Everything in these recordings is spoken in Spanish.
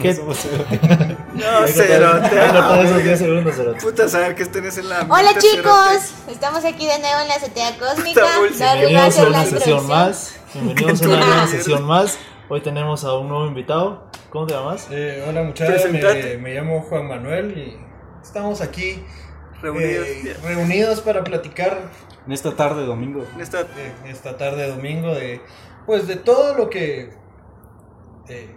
¿Qué? no cerote. Hay cortado esos 10 segundos, cerote. Puta, saber que tenés en la Hola chicos, estamos aquí de nuevo en la azotea cósmica. Bienvenidos a una sesión más. Bienvenidos a una nueva sesión más. Hoy tenemos a un nuevo invitado. ¿Cómo te llamas? Eh, hola muchachos, me, me llamo Juan Manuel y estamos aquí Reunidos. eh, reunidos para platicar En esta tarde, domingo. En esta- eh, esta tarde de domingo de pues de todo lo que eh,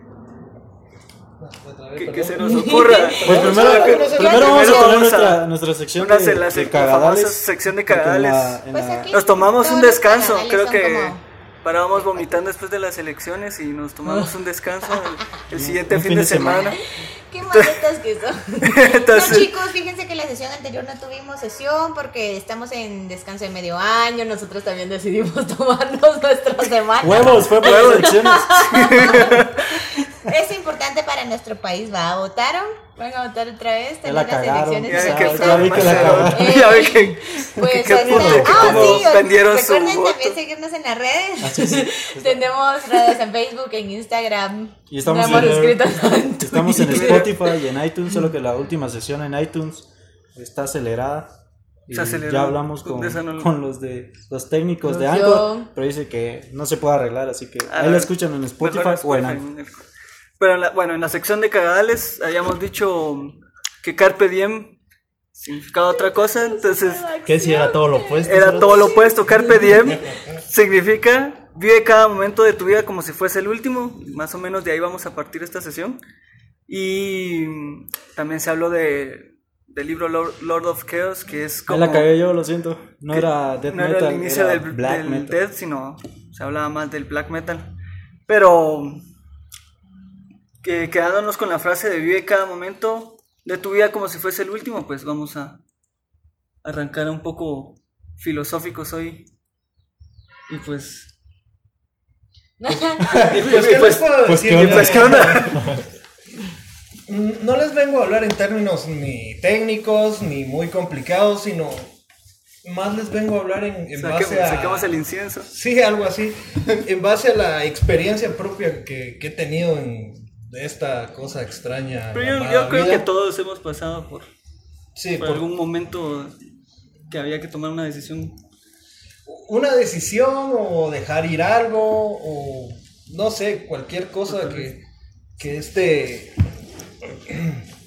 que, se nos ocurra. Pues primero, Primero vamos a- a- nuestra, nuestra sección una de, la de cagadales. famosa sección de cagadales. la- en Pues la- Nos tomamos un descanso, creo que como- parábamos vomitando después de las elecciones y nos tomamos un descanso el, el siguiente un fin, de semana. Qué maletas que son. Entonces- no, chicos, fíjense que la sesión anterior no tuvimos sesión porque estamos en descanso de medio año. Nosotros también decidimos tomarnos nuestra semana. Huevos, fue por las elecciones. Es importante para nuestro país. ¿Va? ¿Votaron? ¿Van a votar otra vez? Tener la las cagaron. elecciones Ya, de que ahorita. ya vi que la cagaron. Eh, Ya vi que, Pues ahí está. que Ah, como sí, vendieron su recuerden voto. también seguirnos en las redes. Ah, sí, sí. Tenemos redes en Facebook, en Instagram. Y estamos no hemos en- Estamos. Spotify y en iTunes, solo que la última sesión en iTunes está acelerada. Y ya hablamos con, no con los de los técnicos de Anchor, pero dice que no se puede arreglar, así que A ahí la escuchan en Spotify o en. Anchor. Pero en la- bueno, en la sección de cagadales habíamos dicho que Carpe Diem significaba otra cosa, entonces ¿Qué si era todo lo opuesto? era todo lo opuesto. Carpe Diem significa vive cada momento de tu vida como si fuese el último. Más o menos de ahí vamos a partir esta sesión. Y también se habló de, del libro Lord, of Chaos, que es como... la cagué yo, lo siento. No era death no metal, era el inicio era del, black del metal. death, sino se hablaba más del black metal. Pero que quedándonos con la frase de vive cada momento de tu vida como si fuese el último, pues vamos a arrancar un poco filosóficos hoy. Y pues... y pues, Pues, ¿qué y pues- pues, pues. Mm, No les vengo a hablar en términos ni técnicos ni muy complicados, sino más les vengo a hablar en, base a... el incienso. Sí, algo así. En base a la experiencia propia que, que he tenido en esta cosa extraña. Pero yo, creo vida. que todos hemos pasado por, Sí, por por algún momento que había que tomar una decisión una decisión o dejar ir algo o no sé, cualquier cosa que, que este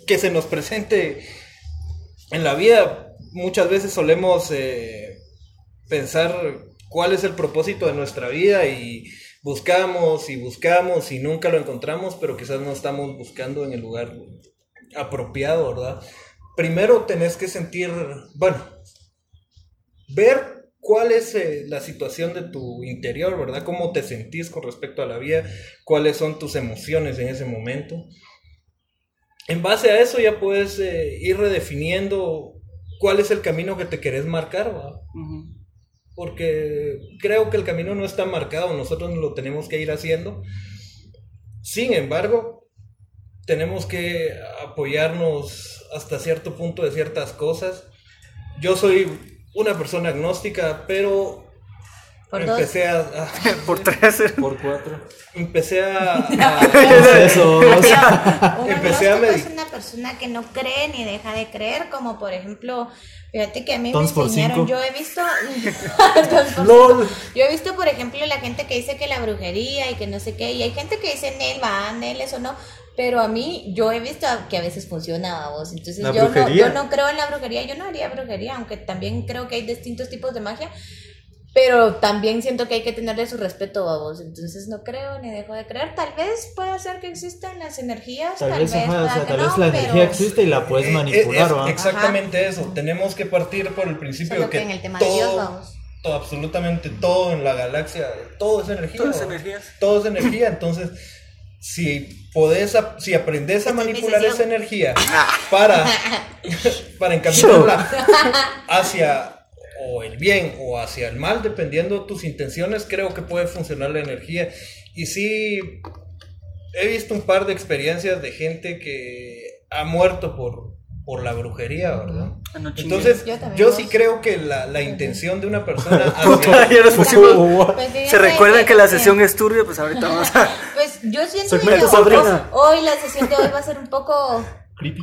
que se nos presente en la vida. Muchas veces solemos eh, pensar cuál es el propósito de nuestra vida y buscamos y buscamos y nunca lo encontramos, pero quizás no estamos buscando en el lugar apropiado, ¿verdad? Primero tenés que sentir, bueno, ver cuál es eh, la situación de tu interior, ¿verdad? Cómo te sentís con respecto a la vida, cuáles son tus emociones en ese momento. En base a eso ya puedes eh, ir redefiniendo cuál es el camino que te querés marcar, ¿verdad? Ujú. Porque creo que el camino no está marcado, nosotros lo tenemos que ir haciendo. Sin embargo, tenemos que apoyarnos hasta cierto punto de ciertas cosas. Yo soy una persona agnóstica, pero Por dos. empecé a, a- por tres. Por cuatro. empecé a, a- ¿Qué es eso? Un Empecé a agnóstico medi- es una persona que no cree ni deja de creer, como por ejemplo, fíjate que a mí Tons me por enseñaron, cinco. yo he visto, LOL. yo he visto por ejemplo la gente que dice que la brujería y que no sé qué, y hay gente que dice Nel va, Nel eso no, pero a mí yo he visto que a veces funciona vos, entonces ¿La yo no, yo no creo en la brujería, yo no haría brujería, aunque también creo que hay distintos tipos de magia. Pero también siento que hay que tenerle su respeto a vos. Entonces no creo ni dejo de creer. Tal vez pueda ser que existan las energías. Tal vez, ajá, o pueda sea, que tal vez no, la pero energía existe y la puedes Eh, eh, manipular, es exactamente eso. Tenemos que partir por el principio Solo de que, que en el tema de Dios, todo, vamos. todo, absolutamente todo en la galaxia, todo es energía. Todas ¿va? energías. todo es energía, entonces si podés, si aprendes a es manipular esa energía para, para encaminarla hacia o el bien o hacia el mal, dependiendo de tus intenciones, creo que puede funcionar la energía. Y sí, he visto un par de experiencias de gente que ha muerto por, por la brujería, ¿verdad? Ah, no. Entonces, Yo sí creo que la, la intención de una persona hacia- Pues Se recuerdan que la sesión es turbia, pues ahorita vamos a. Pues yo siento que hoy la sesión de hoy va a ser un poco Creepy.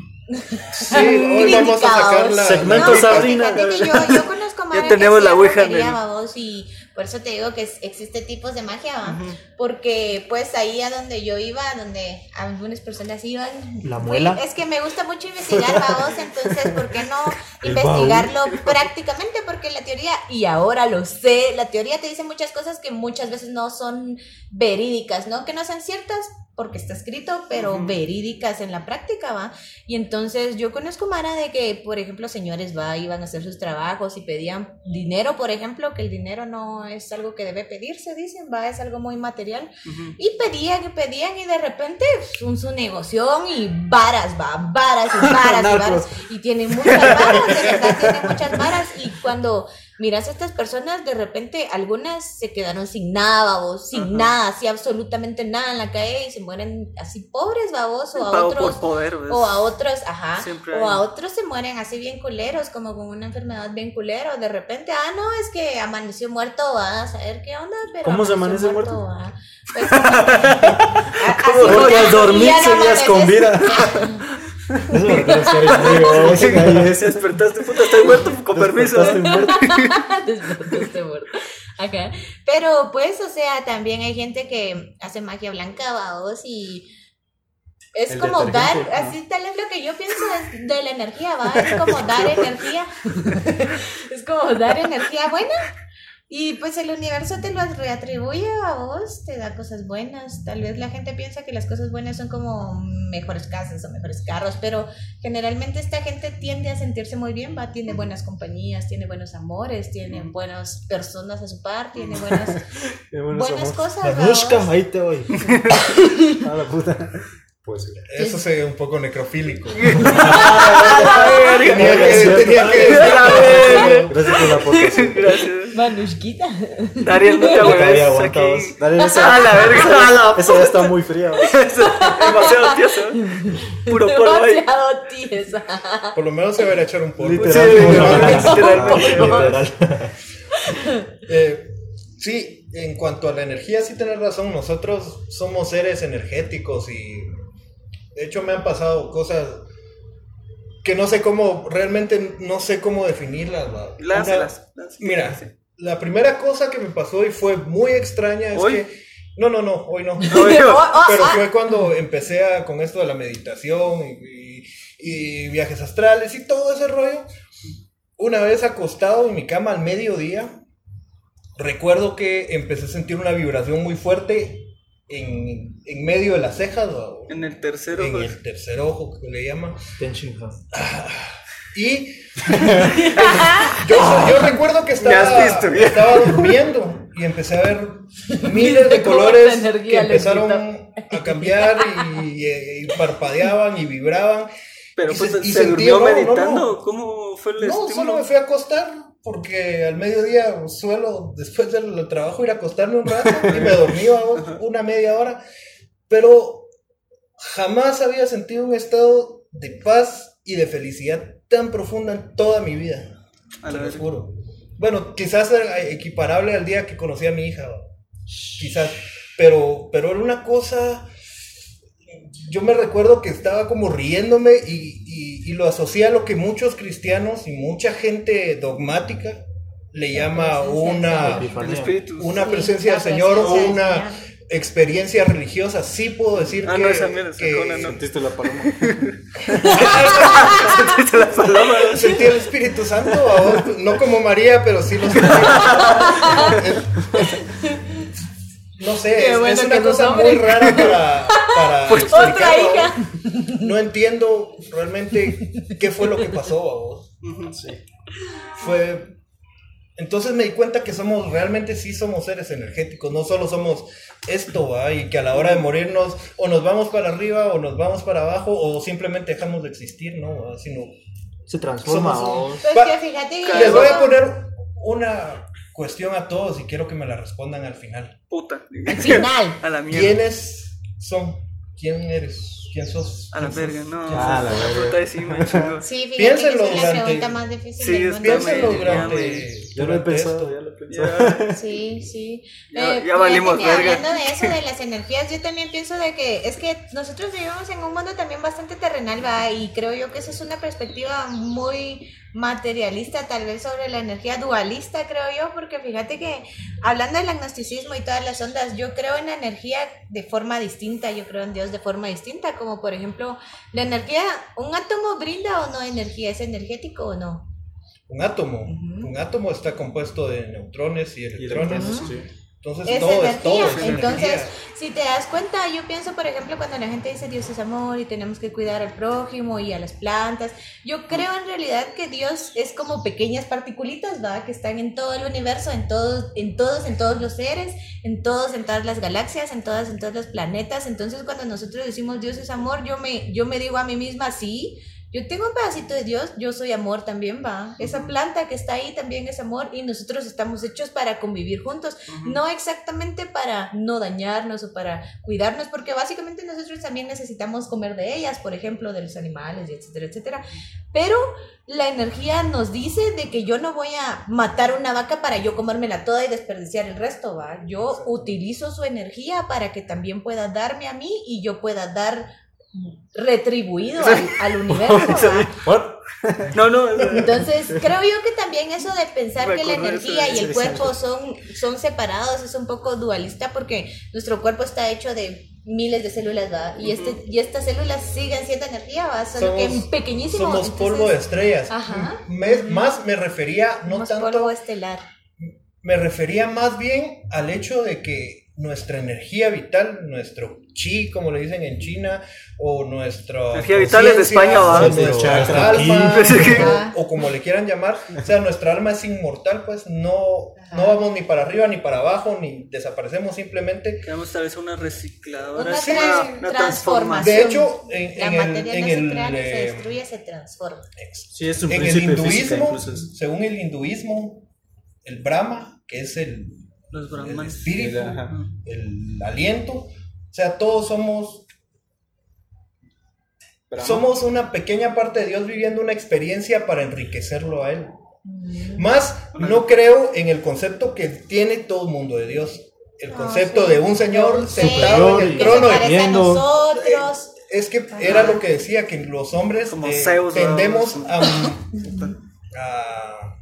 Sí, hoy vamos a sacar la... Segmento No, Sabrina. fíjate que yo, yo conozco Mara tenemos que la ouija en el- babos, y por eso te digo que es- existe tipos de magia, ¿va? Porque pues ahí a donde yo iba, donde algunas personas iban, ¿La muela? es que me gusta mucho investigar, babos, entonces ¿por qué no investigarlo prácticamente? Porque la teoría, y ahora lo sé, la teoría te dice muchas cosas que muchas veces no son verídicas, ¿no? Que no sean ciertas porque está escrito, pero verídicas en la práctica, ¿va? Y entonces yo conozco Mara de que, por ejemplo, señores va, iban a hacer sus trabajos y pedían dinero, por ejemplo, que el dinero no es algo que debe pedirse, dicen, va, es algo muy material. Y pedían y pedían y de repente un su negocio y varas, va, varas y varas y varas. Y tiene muchas varas, de verdad tiene muchas varas. Y cuando miras a estas personas, de repente algunas se quedaron sin nada, babos, sin Ajá. nada, así absolutamente nada en la calle y se mueren así pobres, babos, o a otros. por. O a otros, ajá, Siempre o hay. a otros se mueren así bien culeros, como con una enfermedad bien culero. De repente, ah, no, es que amaneció muerto, va a saber qué onda, pero. ¿Cómo se amanece muerto? va. Pues, Porque como- al dormir seguías con vida. Eso me que eres muy despertaste, puta, estoy muerto, con permiso. despertaste muerto. Despertaste muerto. Ajá. Pero pues, o sea, también hay gente que hace magia blanca, vaos, y es El como dar, así tal vez lo que yo pienso es de la energía, va, es como dar energía. es como dar energía buena. Y pues el universo te lo reatribuye a vos, te da cosas buenas. Tal vez la gente piensa que las cosas buenas son como mejores casas o mejores carros, pero generalmente esta gente tiende a sentirse muy bien, va, tiene buenas compañías, tiene buenos amores, tiene buenas personas a su par, tiene buenas, buenas cosas. ¿va, Manushka, vos? ahí te voy. A la puta. Pues. Eso se ve un poco necrofílico. Ah, Tenía que, Gracias por la aportación. Manushkita. Dariel, no te Todavía hueves aguanta aquí. vos. Dale, esa, A la verga, a la esa ya está muy fría. Demasiado tieso. Puro polvo. Demasiado tiesa. Por lo menos se debería echar un polvo. Literal. Sí. Literal. Eh, sí, en cuanto a la energía, sí tienes razón. Nosotros somos seres energéticos y de hecho me han pasado cosas que no sé cómo, realmente no sé cómo definirlas. Lánzalas. Una- Mira, la primera cosa que me pasó y fue muy extraña es ¿Hoy? que... No, no, no, hoy no. Oh, oh, Pero ah. fue cuando empecé a- con esto de la meditación y, y- y viajes astrales y todo ese rollo. Una vez acostado en mi cama al mediodía, recuerdo que empecé a sentir una vibración muy fuerte en, en medio de las cejas, o En el tercero. en pues. el tercer ojo que le llaman. Shinhan. Y yo, yo recuerdo que estaba, estaba durmiendo y empecé a ver miles de colores que empezaron a cambiar y, y- y parpadeaban y vibraban. Pero Y pues se- y se sentí- durmió no, no, meditando. no. ¿Cómo fue el No, estímulo? solo me fui a acostar porque al mediodía suelo, después del trabajo, ir a acostarme un rato y me dormí vamos, una media hora. Pero jamás había sentido un estado de paz y de felicidad tan profunda en toda mi vida. A lo juro. Bueno, quizás era equiparable al día que conocí a mi hija. Quizás. Pero, pero era una cosa. Yo me recuerdo que estaba como riéndome y, y- y lo asocié a lo que muchos cristianos y mucha gente dogmática le llama una, una Sí, presencia del Señor o una Señor. experiencia religiosa. Sí puedo decir Ah, que, no, esa mierda, que- sacona, no. Sentiste la paloma. Sentiste la paloma. Sentí el Espíritu Santo, no como María, pero sí lo sentí. No sé, Qué es, bueno es que una cosa muy rara para, Pues, otra hija. No entiendo realmente qué fue lo que pasó, ¿va vos? Fue... Entonces me di cuenta que somos, realmente sí somos seres energéticos, no solo somos esto, ¿va? y que a la hora de morirnos o nos vamos para arriba o nos vamos para abajo o simplemente dejamos de existir, ¿no? ¿va? Sino Se transforma. Somos. Pues que fíjate que Les voy a poner una cuestión a todos y quiero que me la respondan al final. Puta. al final. A la mierda. ¿Quiénes son? ¿Quién eres? ¿Quién sos? A la ¿Quién verga, no. Ah, la verga. puta, sí. Sí, fíjate Piénselo que es la durante- pregunta más difícil Sí, del mundo. Me- durante. Ya lo he pensado, ya lo he pensado. Sí, sí. Ya- Eh, valimos verga. Hablando de eso, de las energías, yo también pienso de que es que nosotros vivimos en un mundo también bastante terrenal, va, y creo yo que esa es una perspectiva muy materialista, tal vez sobre la energía dualista, creo yo, porque fíjate que hablando del agnosticismo y todas las ondas, yo creo en la energía de forma distinta, yo creo en Dios de forma distinta, como por ejemplo, la energía, ¿un átomo brinda o no energía? ¿Es energético o no? Un átomo. Un átomo está compuesto de neutrones y Y electrones. sí. Entonces Es todo energía. es todo. es Entonces, energía. si te das cuenta, yo pienso, por ejemplo, cuando la gente dice Dios es amor y tenemos que cuidar al prójimo y a las plantas, yo creo en realidad que Dios es como pequeñas particulitas, ¿va? Que están en todo el universo, en todos, en todos, en todos los seres, en todos, en todas las galaxias, en todas, en todos los planetas. Entonces, cuando nosotros decimos Dios es amor, yo me, yo me digo a mí misma, sí, yo tengo un pedacito de Dios, yo soy amor también, va. Esa planta que está ahí también es amor y nosotros estamos hechos para convivir juntos, no exactamente para no dañarnos o para cuidarnos, porque básicamente nosotros también necesitamos comer de ellas, por ejemplo, de los animales, etcétera, etcétera. Pero la energía nos dice de que yo no voy a matar una vaca para yo comérmela toda y desperdiciar el resto, va. Yo utilizo su energía para que también pueda darme a mí y yo pueda dar retribuido al, al universo. No, no. Entonces, creo yo que también eso de pensar que la energía y el cuerpo son, son separados es un poco dualista porque nuestro cuerpo está hecho de miles de células, ¿va? Y, este, y estas células siguen siendo energía, ¿va? Solo que en pequeñísimo. Somos entonces, polvo de estrellas. Ajá. Me- más me refería, no somos tanto, polvo estelar. me refería más bien al hecho de que nuestra energía vital, nuestro chi, como le dicen en China, o nuestra Energía vital es de España, o nuestra alma, o como le quieran llamar, o sea, nuestra alma es inmortal, pues no, Ajá. no vamos ni para arriba ni para abajo, ni desaparecemos simplemente. Queremos tal vez una recicladora. Una, sí, trans- una transformación. De hecho, en, La el, materia en no se el, crea ni se eh, destruye, se transforma. Sí, es un en el física hinduismo, según el hinduismo, el Brahma, que es el, Los el espíritu, el aliento, o sea, todos somos somos una pequeña parte de Dios viviendo una experiencia para enriquecerlo a Él. Más no creo en el concepto que tiene todo el mundo de Dios. El Ah, concepto sí. de un señor sentado en el trono. viendo. nosotros. Es que era lo que decía, que los hombres Como eh, Zeus, ¿no? tendemos a, a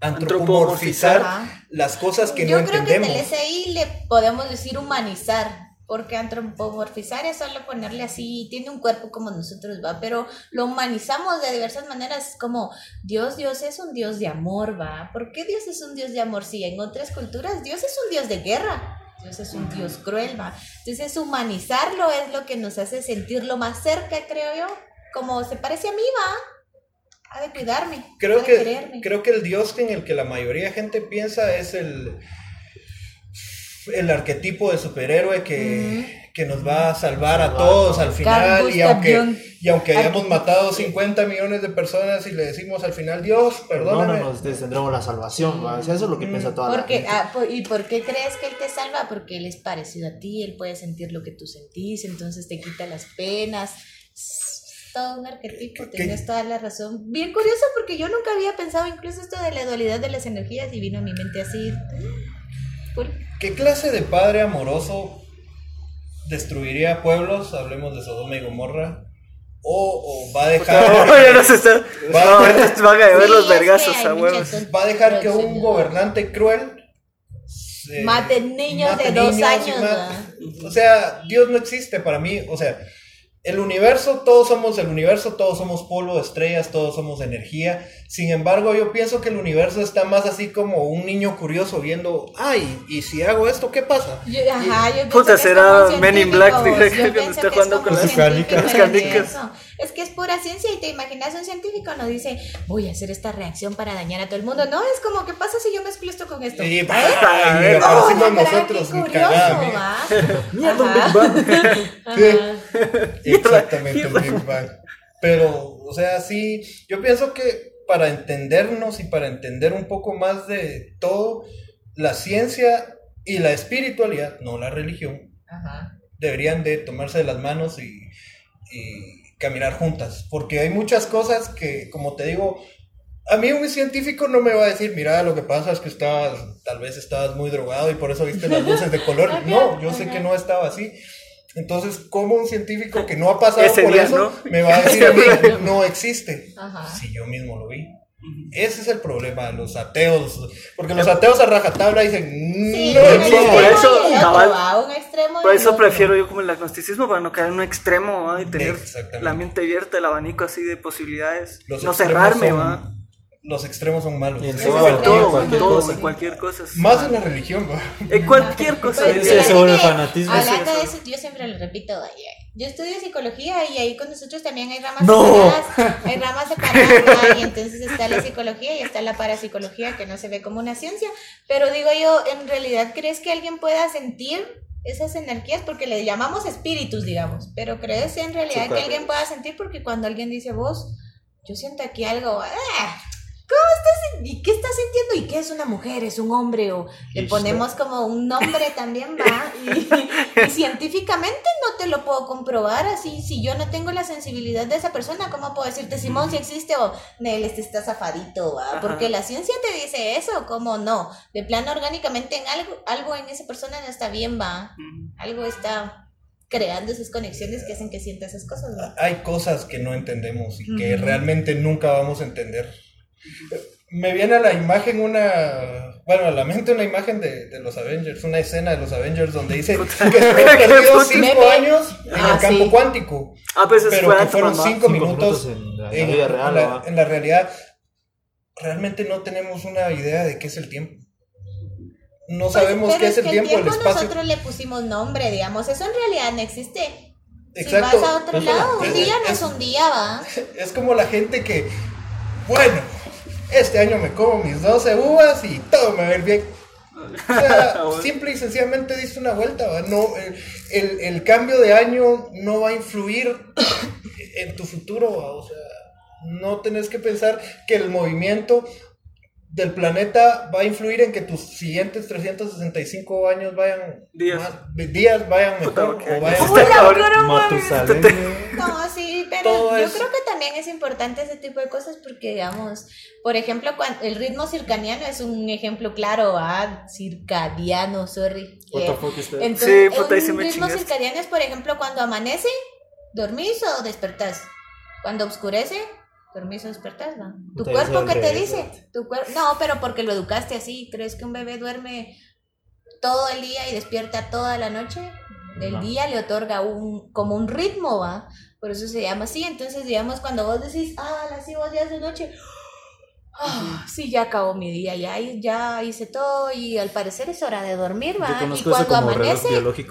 antropomorfizar Ajá. las cosas que Yo no creo que entendemos. tal vez ahí le podemos decir humanizar, porque antropomorfizar es solo ponerle así, tiene un cuerpo como nosotros, va, pero lo humanizamos de diversas maneras, como Dios, Dios es un Dios de amor, va. ¿Por qué Dios es un Dios de amor? Si en otras culturas Dios es un Dios de guerra. Dios es un Dios cruel, va. Entonces humanizarlo es lo que nos hace sentirlo más cerca, creo yo. Como se parece a mí, va. Ha de cuidarme. Creo ha de que, quererme. creo que el Dios en el que la mayoría de gente piensa es el, el arquetipo de superhéroe que, que nos va a salvar a todos al final. Y aunque, y aunque hayamos matado 50 millones de personas y le decimos al final, Dios, perdóname. Perdónanos, te tendremos la salvación. sea, eso es lo que piensa toda la gente. ah, ¿Y por qué crees que Él te salva? Porque Él es parecido a ti, Él puede sentir lo que tú sentís, entonces te quita las penas. Todo un arquetipo, ¿Qué- tienes toda la razón. Bien curioso porque yo nunca había pensado incluso esto de la dualidad de las energías y vino a mi mente así. Cool. ¿Qué clase de padre amoroso destruiría pueblos? Hablemos de Sodoma y Gomorra. O, o va a No, dejar, ya nos está. Va- No, ahorita van a ver Sí, los vergazos a huevos. va a dejar que un gobernante cruel eh, Mate niños de mate dos niños años. O sea, Dios no existe para mí. O sea, el universo, todos somos el universo, todos somos polvo de estrellas, todos somos energía. Sin embargo, yo pienso que el universo está más así como un niño curioso viendo, ay, ¿y si hago esto, qué pasa? Yo, ajá, yo pienso Puta, será Men in Black, dije, cuando jugando con las canicas. Es que es pura ciencia y te imaginas un científico no dice voy a hacer esta reacción para dañar a todo el mundo. No, es como ¿qué pasa si yo mezclo esto con esto? Y, ¿Eh? ay, y No, mira, nosotros, qué ni curioso. ¿va? Mierda, un. Exactamente, el Big Bang. Pero, o sea, sí, yo pienso que para entendernos y para entender un poco más de todo, la ciencia y la espiritualidad, no la religión, Ajá. deberían de tomarse de las manos y, y caminar juntas. Porque hay muchas cosas que, como te digo, a mí un científico no me va a decir, mira, lo que pasa es que estabas, tal vez estabas muy drogado y por eso viste las luces de color. No, yo sé que no estaba así. Entonces, ¿cómo un científico que no ha pasado Ese por día, eso ¿no? me va a decir a mí, no existe? Ajá. Si yo mismo lo vi. Ese es el problema de los ateos. Porque los ateos a rajatabla dicen, Sí, no sí, por eso, cabal. un extremo Por eso prefiero yo como el agnosticismo para no caer en un extremo ¿va? y tener la mente abierta, el abanico así de posibilidades. Los no cerrarme, son- va. Los extremos son malos. Y en Sí, todo, en todo, en cualquier cosa. en cualquier cosa. Más en la religión. En cualquier cosa. Sí, vuelve que, fanatismo. Hablando Sí, de eso. yo siempre lo repito. Yo estudio psicología y ahí con nosotros también hay ramas No. separadas. Hay ramas separadas y entonces está la psicología y está la parapsicología que no se ve como una ciencia. Pero digo yo, ¿en realidad crees que alguien pueda sentir esas energías? Porque le llamamos espíritus, digamos. Pero ¿crees en realidad que Súper. alguien pueda sentir? Porque cuando alguien dice vos, yo siento aquí algo... ¡ah! ¿Cómo estás? ¿Y qué estás sintiendo? ¿Y qué es una mujer? ¿Es un hombre? O le ponemos como un nombre también, va. Y, y científicamente no te lo puedo comprobar así. Si yo no tengo la sensibilidad de esa persona, ¿cómo puedo decirte, Simón, si existe o Nel, este está zafadito, va? Porque la ciencia te dice eso, ¿cómo no? De plano, orgánicamente, en algo, algo en esa persona no está bien, va. Algo está creando esas conexiones que hacen que sienta esas cosas, va. Hay cosas que no entendemos y que realmente nunca vamos a entender. Me viene a la imagen una, bueno, a la mente una imagen de, de los Avengers, una escena de los Avengers donde dice que perdido cinco años en Ah, el campo sí. cuántico, Ah, pues es pero que fueron cinco Cinco minutos en la, en, vida real. en la, ¿va? en la realidad. Realmente no tenemos una idea de qué es el tiempo. No Pues, sabemos qué es el que tiempo, el espacio. nosotros le pusimos nombre, digamos. Eso en realidad no existe. Exacto. Si vas a otro Es lado, un día no Es- es un día, va. Es como la gente que, bueno, este año me como mis 12 uvas y todo me va a ir bien. O sea, simple y sencillamente diste una vuelta. ¿va? No, el, el- el cambio de año no va a influir en tu futuro. ¿va? O sea, no tenés que pensar que el movimiento del planeta va a influir en que tus siguientes 365 años vayan Días. más- días vayan mejor o vayan Matusalén. No, sí, pero Todo yo es- creo que también es importante ese tipo de cosas porque, digamos, por ejemplo, cuando el ritmo circadiano es un ejemplo claro, ¿va? Circadiano, sorry. What the Eh, fuck is that? Entonces, Sí, puta, un ritmo chingaste. circadiano es, por ejemplo, cuando amanece, dormís o despertás. Cuando oscurece, dormís o despertás, ¿va? ¿Tu cuerpo qué te dice? ¿Tu No, pero porque lo educaste así. ¿Crees que un bebé duerme todo el día y despierta toda la noche? El No. día le otorga un, como un ritmo, ¿va? Por eso se llama así. Entonces, digamos, cuando vos decís, ah, las vos ya es de noche, ah, sí, ya acabó mi día, ya, ya hice todo y al parecer es hora de dormir, ¿va? Yo Y cuando como amanece,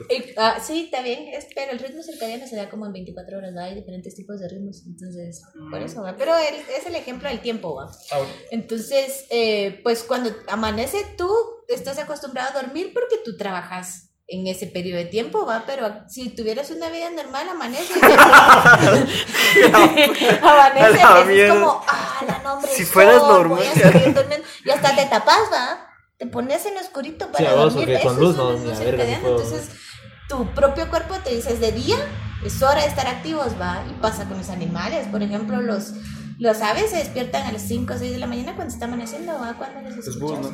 y- ah, sí, está bien, es- pero el ritmo circadiano se da como en 24 horas, ¿va? Hay diferentes tipos de ritmos, entonces, por eso, ¿va? Pero el- es el ejemplo del tiempo, ¿va? Ahora, Entonces, eh, pues cuando amanece tú estás acostumbrado a dormir porque tú trabajas en ese periodo de tiempo, ¿va? Pero si tuvieras una vida normal, amanece. amanece y es como, ah, la nombre. Si fueras normal. Y hasta te tapas, ¿va? Te pones en oscurito para Sí, dormir. porque con Eso luz es no, verga, Entonces, tu propio cuerpo te dice, es de día, es hora de estar activos, ¿va? Y pasa con los animales. Por ejemplo, los, los aves se despiertan a las 5 o 6 de la mañana cuando está amaneciendo, ¿va? Cuando les Es escuchas.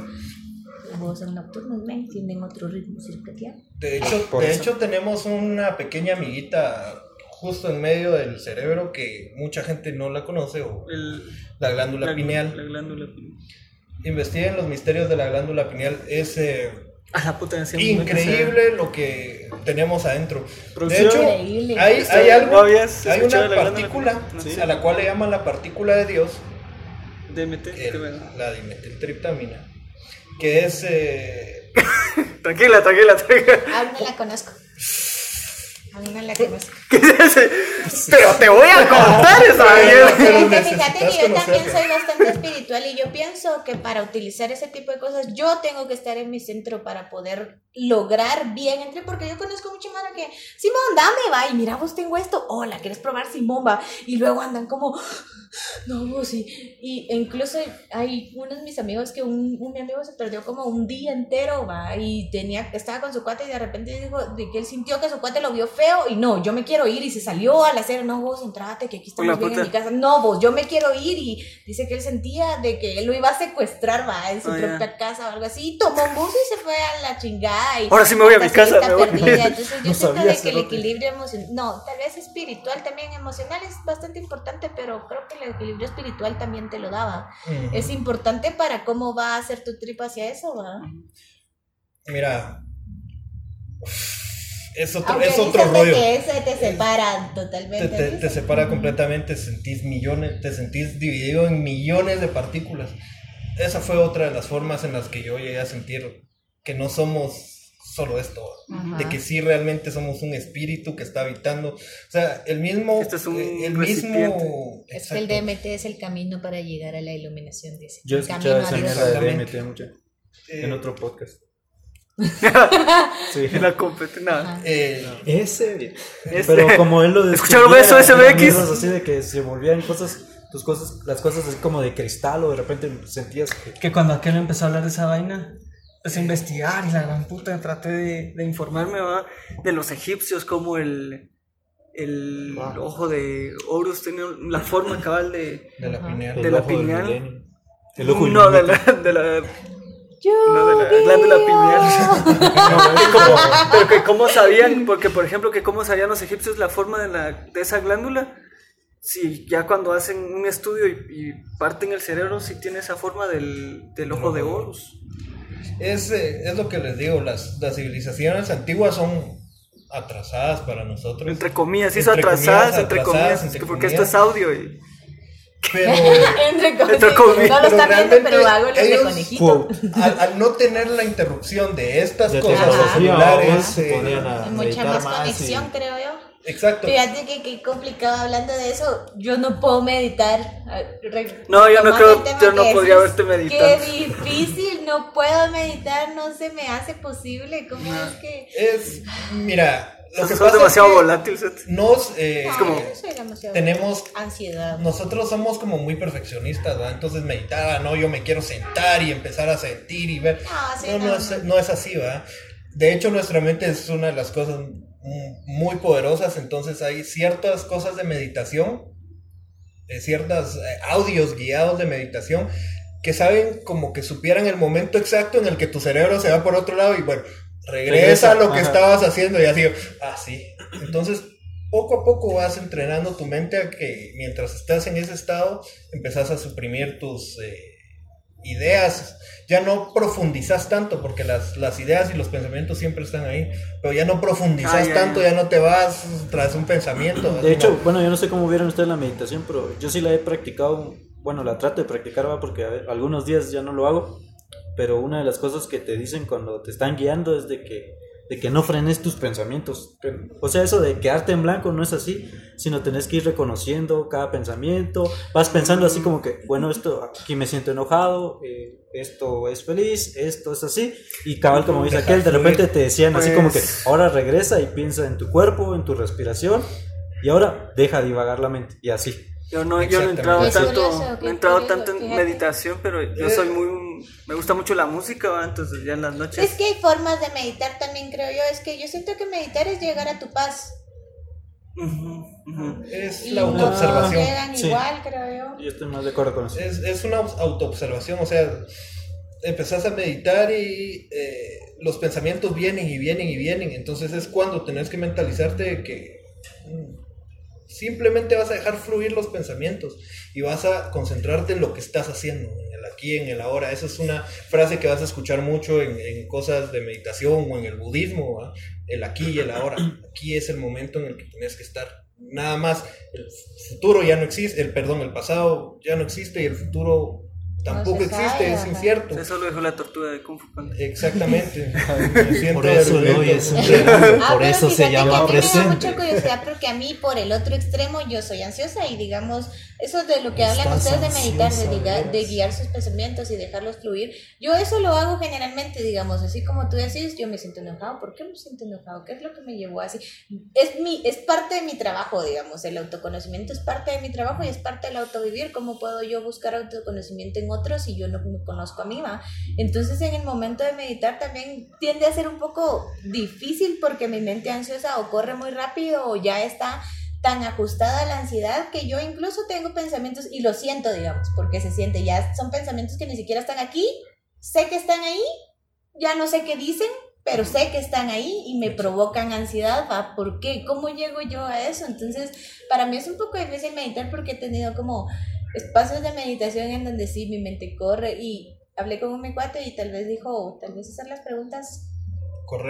Los búhos son nocturnos, ¿ven? Tienen otro ritmo circadiano. De hecho, Por de eso. hecho tenemos una pequeña amiguita justo en medio del cerebro que mucha gente no la conoce, o El- la glándula la, pineal. la glándula pineal. Investiguen los misterios de la glándula pineal. Es eh, A la puta encima, muy increíble lo que tenemos adentro. De hecho, Increíble. hay, ¿Usted hay algo, hay una la partícula? Sí. a la cual le llaman la partícula de Dios, DMT, el- la dimetiltriptamina, que es... eh, Tranquila, tranquila, tranquila. Ah, no la conozco. A mí no la conozco. Pero te voy a contar esa Pero- pero Fíjate, fíjate que yo también soy bastante espiritual y yo pienso que para utilizar ese tipo de cosas yo tengo que estar en mi centro para poder lograr bien entre porque yo conozco mucha mano que Simón dame va y mira vos tengo esto hola quieres probar Simón va y luego andan como no vos y, y incluso hay unos de mis amigos que un, un mi amigo se perdió como un día entero va y tenía estaba con su cuate y de repente dijo de que él sintió que su cuate lo vio feo y no yo me quiero ir y se salió al hacer no vos entrate que aquí estamos bien en mi casa no vos yo me quiero ir y dice que él sentía de que él lo iba a secuestrar va en su Ah, propia casa o algo así y tomó un bus y se fue a la chingada y Ahora sí me voy a mi casa, me voy. entonces yo No siento de que el equilibrio emocional no tal vez espiritual también emocional es bastante importante pero creo que el equilibrio espiritual también te lo daba es importante para cómo va a ser tu trip hacia eso va. Mira. Es otro, Aunque es otro rollo. que ese te separa Te, totalmente te- te dices. separa completamente, sentís millones, te sentís dividido en millones de partículas. Esa fue otra de las formas en las que yo llegué a sentir que no somos solo esto, Ajá. de que sí realmente somos un espíritu que está habitando. O sea, el mismo. Este es un eh, el mismo. es que el. DMT es el camino para llegar a la iluminación dice Yo he El escuchado camino esa mierda de. DMT mucho. Eh, En otro podcast. Sí. La competencia. Eh, Ese. Ese. Pero como él lo ¿Escucharon eso, SBX? así de que se volvían cosas, tus cosas, las cosas así como de cristal o de repente sentías que Que cuando aquel empezó a hablar de esa vaina, empecé a investigar y la gran puta traté de, de informarme. ¿va? de los egipcios como el el ojo de Horus tenía la forma cabal de de la pineal. el De la pineal. El ojo no de milenio. la, de la no de la glándula pineal como- pero que cómo sabían porque por ejemplo que cómo sabían los egipcios la forma de la de esa glándula si ya cuando hacen un estudio y, y parten el cerebro si tiene esa forma del, del ojo de Horus. Es, eh, es lo que les digo, las, las civilizaciones antiguas son atrasadas para nosotros. entre comillas hizo atrasadas comillas, entre atrasadas, comillas entre porque esto es audio y Pero, Entre comillas. No lo están viendo, realmente pero hago los de conejito. Al, al no tener la interrupción de estas De cosas tecnología, celulares, eh, mucha meditar más más y- conexión, creo yo. exacto. Fíjate que qué complicado hablando de eso. Yo no puedo meditar. Re- No, yo no creo- el yo no podría verte meditando. Qué difícil, no puedo meditar, no se me hace posible. ¿Cómo es que.? Es, mira, lo que pasa demasiado es que volátil Seth. nos, eh, No, como- yo no soy demasiado tenemos Ansiedad. nosotros somos como muy perfeccionistas, ¿verdad? Entonces meditar, ah, no, yo me quiero sentar y empezar a sentir y ver. No, sí, no, no, no. es, no es así, ¿verdad? De hecho, nuestra mente es una de las cosas muy poderosas, entonces hay ciertas cosas de meditación, eh, ciertos audios guiados de meditación que saben como que supieran el momento exacto en el que tu cerebro se va por otro lado y bueno, regresa, Regresa, a lo que ajá. estabas haciendo y así, ah, sí. Entonces, poco a poco vas entrenando tu mente a que mientras estás en ese estado, empezás a suprimir tus eh, ideas. Ya no profundizas tanto, porque las, las ideas y los pensamientos siempre están ahí, pero ya no profundizas Ah, ya, tanto, ya. ya no te vas tras un pensamiento. De hecho, bueno, yo no sé cómo vieron ustedes la meditación, pero yo sí la he practicado, bueno, la trato de practicar, ¿va? porque a ver, algunos días ya no lo hago, pero una de las cosas que te dicen cuando te están guiando es de que, de que no frenes tus pensamientos. O sea, eso de quedarte en blanco no es así, sino tenés que ir reconociendo cada pensamiento, vas pensando así como que, bueno, esto aquí me siento enojado, eh, esto es feliz, esto es así, y cabal como dice aquel, de repente te decían así como que, Pues- ahora regresa y piensa en tu cuerpo, en tu respiración, y ahora deja divagar la mente, y así. Yo no, yo no he entrado tanto, curioso, qué no he entrado curioso, tanto en fíjate. meditación, pero yo soy muy, me gusta mucho la música, ¿va? entonces ya en las noches. Es que hay formas de meditar también, creo yo. Es que yo siento que meditar es llegar a tu paz. Es Y la no autoobservación. llegan Sí. igual, creo yo. Yo estoy más de acuerdo con eso. Es, es una autoobservación, o sea, empezás a meditar y eh, los pensamientos vienen y vienen y vienen, entonces es cuando tenés que mentalizarte que simplemente vas a dejar fluir los pensamientos y vas a concentrarte en lo que estás haciendo, en el aquí, en el ahora. Esa es una frase que vas a escuchar mucho en, cosas de meditación o en el budismo, el aquí y el ahora. Aquí es el momento en el que tienes que estar. Nada más, el futuro ya no existe, el perdón, el pasado ya no existe y el futuro tampoco se existe, sabe, es incierto. Eso lo dijo la tortuga de Kung Fu Panda. Exactamente. Por eso hoy es un Ah, por eso se fíjate que llama a mí Me da mucha curiosidad porque a mí por el otro extremo yo soy ansiosa y digamos, eso de lo que hablan ustedes de meditar, de, veras. de guiar sus pensamientos y dejarlos fluir, yo eso lo hago generalmente, digamos, así como tú decís, yo me siento enojado, ¿por qué me siento enojado? ¿Qué es lo que me llevó así? Es, mi, es parte de mi trabajo, digamos, el autoconocimiento es parte de mi trabajo y es parte del autovivir, ¿cómo puedo yo buscar autoconocimiento en otros si yo no me conozco a mí? va? Entonces en el momento de meditar también tiende a ser un poco difícil porque mi mente ansiosa o corre muy rápido o ya está tan ajustada a la ansiedad que yo incluso tengo pensamientos y lo siento, digamos, porque se siente, ya son pensamientos que ni siquiera están aquí, sé que están ahí, ya no sé qué dicen, pero sé que están ahí y me provocan ansiedad, ¿va? ¿por qué? ¿Cómo llego yo a eso? Entonces, para mí es un poco difícil meditar porque he tenido como espacios de meditación en donde sí mi mente corre y hablé con un mi cuate y tal vez dijo, tal vez hacer las preguntas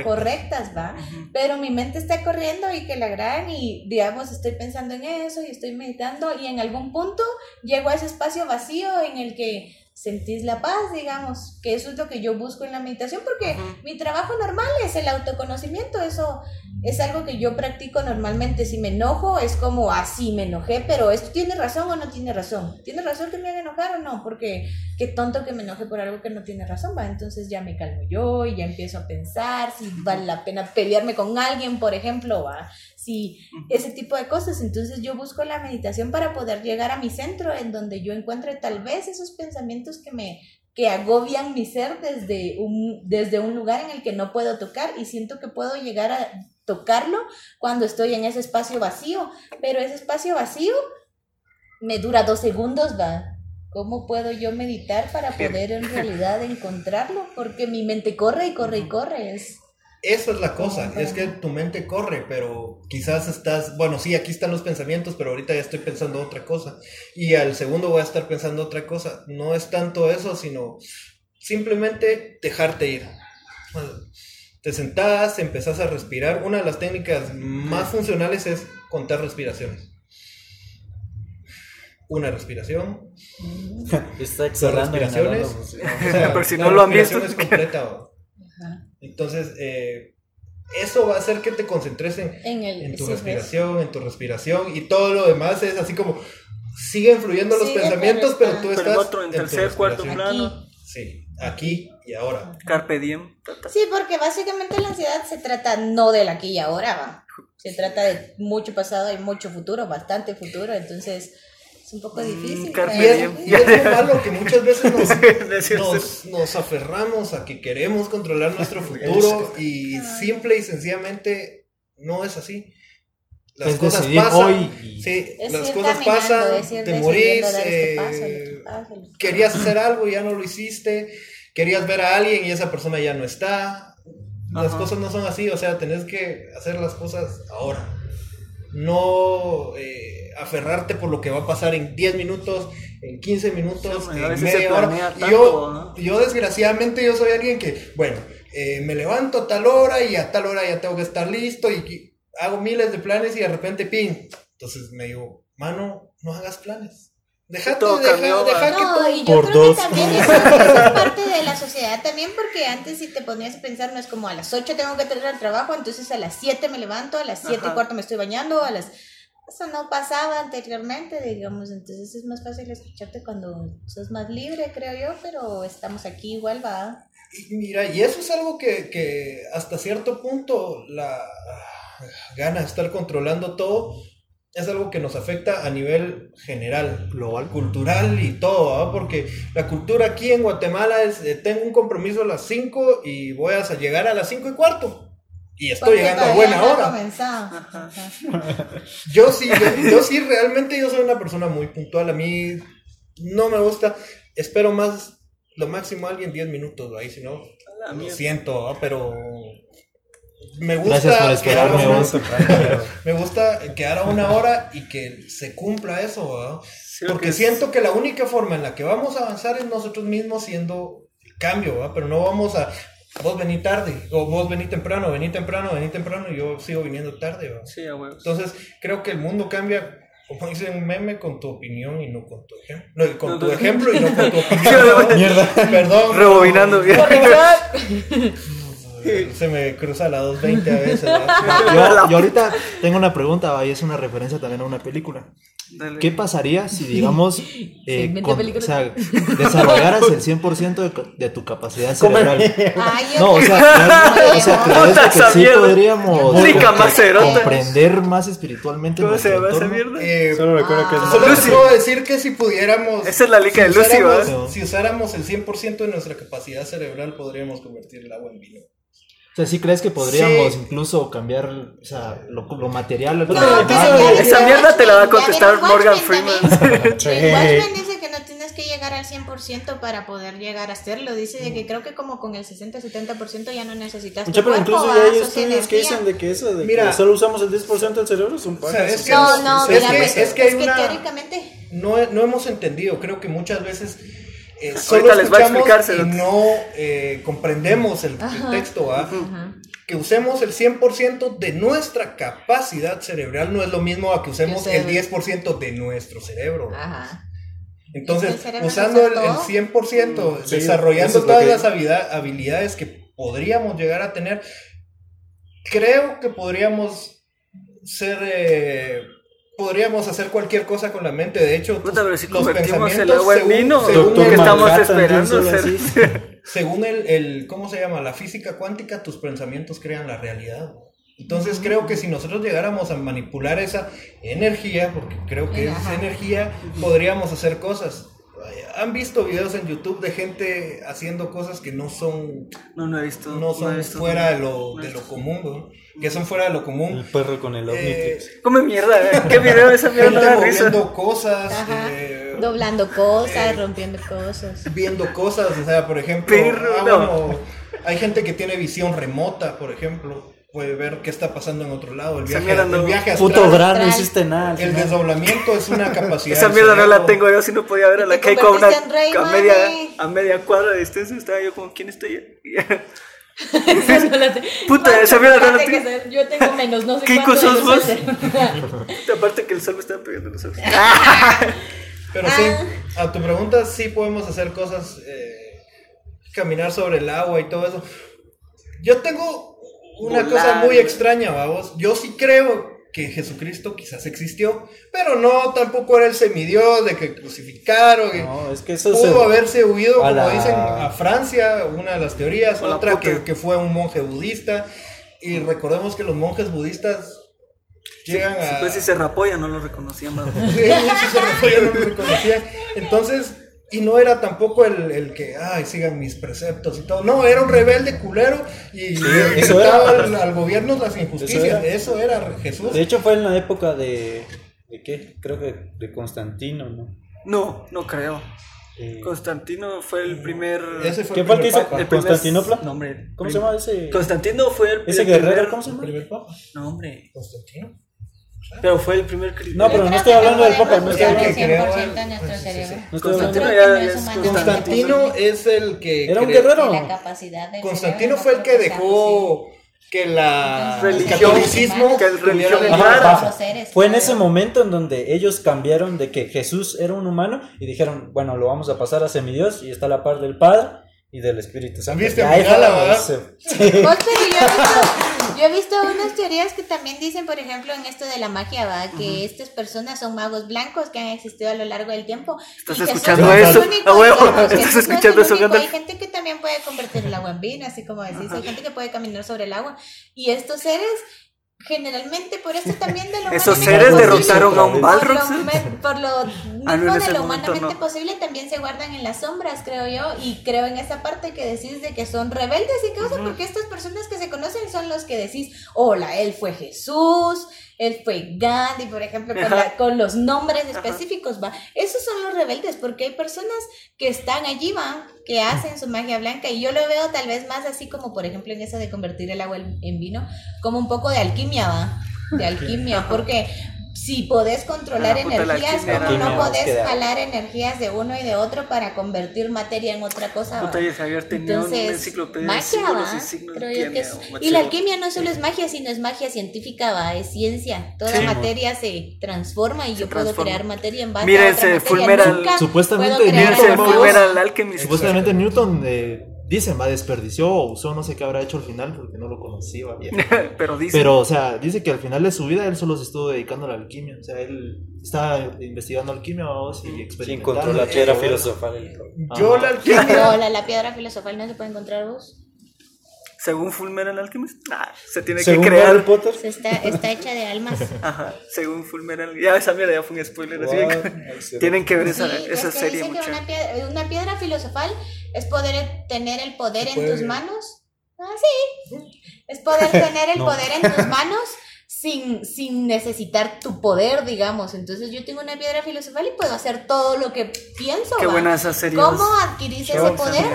correctas, ¿va? Pero mi mente está corriendo y que la gran y digamos estoy pensando en eso y estoy meditando y en algún punto llego a ese espacio vacío en el que sentís la paz, digamos, que eso es lo que yo busco en la meditación porque mi trabajo normal es el autoconocimiento, eso es algo que yo practico normalmente, si me enojo es como así me enojé, pero esto tiene razón o no tiene razón, tiene razón que me haga enojar o no, porque qué tonto que me enoje por algo que no tiene razón, va, entonces ya me calmo yo y ya empiezo a pensar si vale la pena pelearme con alguien, por ejemplo, va, si ese tipo de cosas, entonces yo busco la meditación para poder llegar a mi centro en donde yo encuentre tal vez esos pensamientos que me que agobian mi ser desde un, desde un lugar en el que no puedo tocar y siento que puedo llegar a tocarlo cuando estoy en ese espacio vacío, pero ese espacio vacío me dura dos segundos, va. ¿Cómo puedo yo meditar para poder en realidad encontrarlo? Porque mi mente corre y corre y corre. Es, Eso es la cosa, es que tu mente corre, pero quizás estás, bueno, sí, aquí están los pensamientos, pero ahorita ya estoy pensando otra cosa. Y al segundo voy a estar pensando otra cosa. No es tanto eso, sino simplemente dejarte ir. Te sentás, empezás a respirar. Una de las técnicas más funcionales es contar respiraciones. Una respiración, Está dos exhalando. respiraciones. pues, O sea, Por si la no lo han visto. respiración es completa. Entonces, eh, eso va a hacer que te concentres en, en el en tu sí, respiración, en tu respiración y todo lo demás es así como siguen fluyendo los pensamientos, pero pero tú Pero estás en otro, en tu tercer, cuarto plano. Sí, aquí y ahora. Carpe diem. Sí, porque básicamente la ansiedad se trata no del aquí y ahora, va. Se trata de mucho pasado y mucho futuro, bastante futuro, entonces es un poco difícil. carpe Y pero- es, y es muy malo que muchas veces nos, nos, nos aferramos a que queremos controlar nuestro futuro y simple y sencillamente no es así. Las Es cosas pasan, hoy y- sí, Es las cosas pasan, te morís, este eh, paso, paso, otro querías hacer algo y ya no lo hiciste, querías ver a alguien y esa persona ya no está. Las Ajá. cosas no son así, o sea, tenés que hacer las cosas ahora. No eh, aferrarte por lo que va a pasar en 10 minutos, en 15 minutos, Sí, en media hora. tanto, yo, ¿no? yo desgraciadamente yo soy alguien que, bueno, eh, me levanto a tal hora y a tal hora ya tengo que estar listo y hago miles de planes y de repente, pin. Entonces me digo, mano, no hagas planes. Déjate, Todo deja, cambió, deja va. que No, todo- y yo Por creo dos. que también eso, eso es parte de la sociedad también, porque antes si te ponías a pensar, no es como a las 8 tengo que tener al trabajo, entonces a las 7 me levanto, a las 7 y cuarto me estoy bañando, a las... Eso no pasaba anteriormente, digamos, entonces es más fácil escucharte cuando sos más libre, creo yo, pero estamos aquí igual, va. Y Mira, y eso es algo que, que hasta cierto punto la ah, gana de estar controlando todo es algo que nos afecta a nivel general, Global. cultural y todo, ¿ah? porque la cultura aquí en Guatemala es, eh, tengo un compromiso a las 5 y voy a llegar a las 5 y cuarto. Y estoy Porque llegando a buena hora. comenzado. Ajá. Ajá. Yo sí, yo, yo sí, realmente yo soy una persona muy puntual. A mí no me gusta, espero más, lo máximo alguien 10 minutos, ahí si no, lo mierda. siento, ¿ah? pero me gusta Gracias por quedar esperarme. a una- vos. me gusta quedar a una hora y que se cumpla eso. Sí, porque es- siento que la única forma en la que vamos a avanzar es nosotros mismos siendo el cambio, pero no vamos a vos vení tarde, o vos vení temprano, vení temprano, vení temprano, y yo sigo viniendo tarde. Sí. Entonces, creo que el mundo cambia como dice un meme, con tu opinión y no con tu ejemplo. No, con tu ejemplo y no con tu opinión. Mierda. Perdón. Rebobinando bien. Se me cruza la 220 a veces. Yo, yo ahorita tengo una pregunta, va, y es una referencia también a una película. Dale. ¿Qué pasaría si, digamos, eh, con- o sea, desarrollaras el 100% de, de tu capacidad cerebral? Ay, No, o sea, realmente, o sea, ¿crees que sí mierda. podríamos macerota. comprender más espiritualmente ¿Cómo se llama esa mierda? Eh, Solo recuerdo que es Solo les Lucy. puedo decir que si pudiéramos. Esa es la liga de Lucy, usáramos-. Si usáramos el 100% de nuestra capacidad cerebral, podríamos convertir el agua en vino. O sea, ¿sí crees que podríamos Sí. incluso cambiar o sea, lo, lo material? lo- No, pero esa- mierda te la va a contestar Morgan Freeman. Watchmen dice que no tienes que llegar al 100% para poder llegar a hacerlo. Dice de que creo que como con el 60-70% ya no necesitas tu pero cuerpo, incluso ya hay estudios que dicen de que eso, de Mira. que solo usamos el 10% del cerebro, son O sea, es que- No, no, Es mira, que- pues, es que hay una- teóricamente... No, no hemos entendido, creo que muchas veces eh, Ahorita solo les va a y no eh, comprendemos el, texto. Ajá. Que usemos el 100% de nuestra capacidad cerebral no es lo mismo a que usemos el usted- 10% de nuestro cerebro. Ajá. Entonces, ¿El cerebro usando el, usa el todo? 100%, Sí, desarrollando es todas que- las habilidad- habilidades que podríamos llegar a tener, creo que podríamos ser... eh, podríamos hacer cualquier cosa con la mente. De hecho, Puta, pero si los convertimos el pensamientos, agua en según- vino, según ¿qué el- estamos esperando? ser? según el, el, ¿cómo se llama? La física cuántica, tus pensamientos crean la realidad. Entonces creo que si nosotros llegáramos a manipular esa energía, porque creo que es energía, podríamos hacer cosas. Han visto videos en YouTube de gente haciendo cosas que no son, No, no he visto. no son visto. fuera de lo, de lo común, ¿no? que son fuera de lo El común. perro con el Eh. Come mierda, eh. ¿qué video de esa mierda moviendo cosas, Ajá. eh, Doblando cosas, eh, rompiendo cosas. viendo cosas, o sea, por ejemplo, Perro, ah, no. bueno, hay gente que tiene visión remota, por ejemplo, puede ver qué está pasando en otro lado, el viaje, mierda no- el viaje Puto astral, gran, no hiciste nada. el final. desdoblamiento es una capacidad. Esa mierda no la tengo yo, si no podía ver a la Keiko a, una, rey, a, media, a media cuadra de distancia. Estaba yo como, ¿quién estoy? Esa no la te- Puta, Pancho, esa mierda no la tengo. ser- Yo tengo menos, no sé ¿Qué cuánto sos vos? Aparte que el sol me estaba pegando los ojos. Pero sí, a tu pregunta, sí podemos hacer cosas, eh, caminar sobre el agua y todo eso. Yo tengo una Volar. cosa muy extraña, vamos. Yo sí creo que Jesucristo quizás existió, pero no, tampoco era el semidios de que crucificaron. No, es que eso Pudo se- haberse huido, a como la- dicen, a Francia, una de las teorías, O otra que, que fue un monje budista. Y recordemos que los monjes budistas llegan a... Pues si se no lo reconocían. vamos. Sí, sí, se yo no lo reconocía. Entonces, y no era tampoco el, el que, ay, sigan mis preceptos y todo. No, era un rebelde culero y gritaba era. al, al gobierno las injusticias. Eso Eso era, Jesús. De hecho, fue en la época de. ¿De qué? Creo que de Constantino, ¿no? No, no creo. Eh, Constantino fue el primer. Ese fue ¿Qué fue el que primer hizo? papa. el primer- ¿Constantinopla? No, hombre. ¿Cómo se llama ese? Constantino fue el, Ese el guerrero, primer- ¿cómo se llama? ¿Primer papa? No, hombre. Constantino. Pero fue el primer cri- No, pero no estoy hablando del Papa, no estoy hablando- el que creó 100% el- de nuestro sí, sí, sí. cerebro. No estoy hablando. Constantino. Constantino es el que. Era un guerrero. La capacidad del Constantino cerebro fue el que dejó que la Religión, que el religión seres, Fue en ese momento en donde ellos cambiaron de que Jesús era un humano y dijeron, bueno, lo vamos a pasar a semidios y está a la par del Padre y del Espíritu Santo. ¿Viste? Ahí ¿verdad? Yo he, visto, unas teorías que también dicen, por ejemplo, en esto de la magia, ¿va? que estas personas son magos blancos que han existido a lo largo del tiempo. ¿Estás Y escuchando eso? único, huevo, digamos, ¿estás Jesús no es escuchando eso? Hay gente que también puede convertir el agua en vino, así como decís. Hay gente que puede caminar sobre el agua. Y estos seres, generalmente, por eso también de lo Esos humanamente seres posible, derrotaron a un Por por lo, Balrog. por lo mismo Ah, no, en de lo humanamente no. posible también se guardan en las sombras, creo yo, y creo en esa parte que decís de que son rebeldes y cosas, porque estas personas que se conocen son los que decís, hola, él fue Jesús, él fue Gandhi, por ejemplo, con, la- con los nombres específicos, va. Esos son los rebeldes, porque hay personas que están allí, va, que hacen su magia blanca, y yo lo veo tal vez más así como, por ejemplo, en eso de convertir el agua en en vino, como un poco de alquimia, va, de alquimia, porque si podés controlar Ah, energías, como no podés jalar energías de uno y de otro para convertir materia en otra cosa. Puta, ¿va? y el Javier tenía una Entonces, enciclopedia magia, de Creo yo que alquimia, es- o y la alquimia no solo es magia, sino es magia científica, va, es ciencia. Toda Sí, materia se transforma y yo puedo crear materia en base Mírense, a otra materia. Nunca Supuestamente puedo crear Mírense, Newton. Supuestamente Newton, eh, dicen, va, desperdició o usó, no sé qué habrá hecho al final porque no lo conocía. va, bien. Pero dice. Pero, o sea, dice que al final de su vida él solo se estuvo dedicando a la alquimia. O sea, él estaba investigando alquimia vamos, y Sí, experimentando. encontró la piedra filosofal. Yo la alquimia. Pero la, la piedra filosofal no se puede encontrar vos. Según Fullmetal Alchemist, nah, se tiene Según que crear. Harry Potter. Se está, está hecha de almas. Ajá, según Fullmetal. Ya esa mierda ya fue un spoiler. así que tienen que ver esa, Sí, esa es que serie dice que mucho. una piedra, una piedra filosofal es poder tener el poder en tus manos. Ah, sí. Es poder tener el No. poder en tus manos sin, sin necesitar tu poder, digamos. Entonces yo tengo una piedra filosofal y puedo hacer todo lo que pienso. Qué ¿va? buena esa serie. ¿Cómo adquirís ese poder?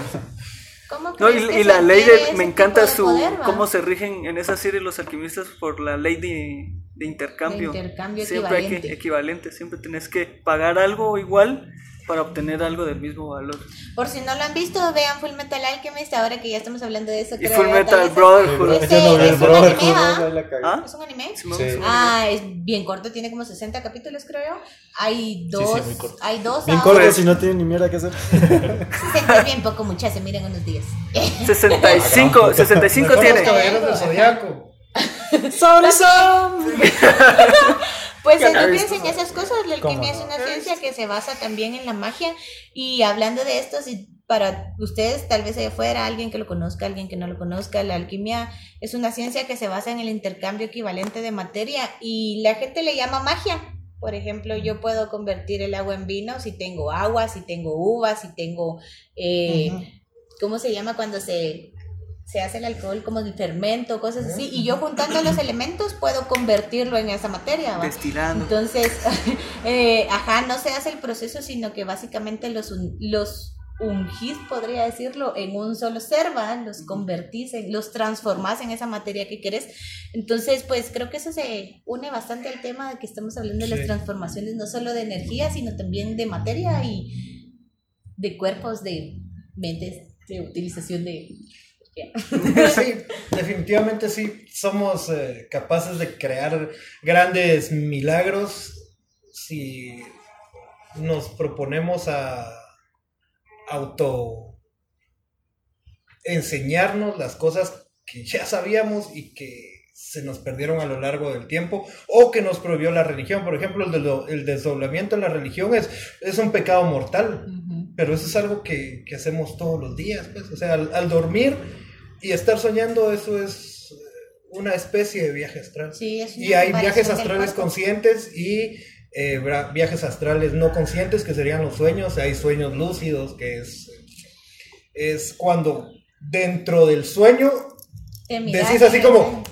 Mierda. ¿Cómo No, y, que la ley de. Me encanta su. poder, cómo se rigen en esa serie los alquimistas por la ley de, de intercambio. De intercambio siempre hay que equivalente. equivalente. Siempre tenés que pagar algo igual para obtener algo del mismo valor. Por si no lo han visto, vean Full Metal Alchemist, ahora que ya estamos hablando de eso. Y creo Full Metal es- Brotherhood. Yo no es un anime, cagué. ¿Ah? ¿Es un anime? Sí, Sí. Ah, es bien corto, tiene como 60 capítulos, creo yo. Hay dos, muy corto. hay dos Bien corto si no tiene ni mierda que hacer. 60 es bien poco, muchachos, se miren unos días. 65, 65 Mejor tiene. los caballeros del zodiaco. Pues piensen visto. esas cosas, la alquimia es una ciencia que se basa también en la magia. Y hablando de esto, si para ustedes, tal vez allá afuera, alguien que lo conozca, alguien que no lo conozca, la alquimia es una ciencia que se basa en el intercambio equivalente de materia y la gente le llama magia. Por ejemplo, yo puedo convertir el agua en vino si tengo agua, si tengo uvas, si tengo, eh, ¿cómo se llama cuando se, se hace el alcohol? Como el fermento, cosas así. Y yo juntando los elementos puedo convertirlo en esa materia. Destilando. Entonces, eh, ajá, no se hace el proceso, sino que básicamente los, los ungís, podría decirlo, en un solo ser, ¿va? Los convertís, en- los transformás en esa materia que querés. Entonces, pues creo que eso se une bastante al tema de que estamos hablando de las Sí. transformaciones, no solo de energía, sino también de materia y de cuerpos, de mentes, de utilización de... Sí, definitivamente sí. Somos eh, capaces de crear grandes milagros si nos proponemos a auto enseñarnos las cosas que ya sabíamos y que se nos perdieron a lo largo del tiempo o que nos prohibió la religión. Por ejemplo, el, de- el desdoblamiento en la religión es, es un pecado mortal. Pero eso es algo que, que hacemos todos los días, pues. O sea, al, al dormir y estar soñando, eso es eh, una especie de viaje astral. Sí, es una y hay viajes astrales conscientes y eh, viajes astrales no conscientes, que serían los sueños. Hay sueños lúcidos, que es, es cuando dentro del sueño decís así como,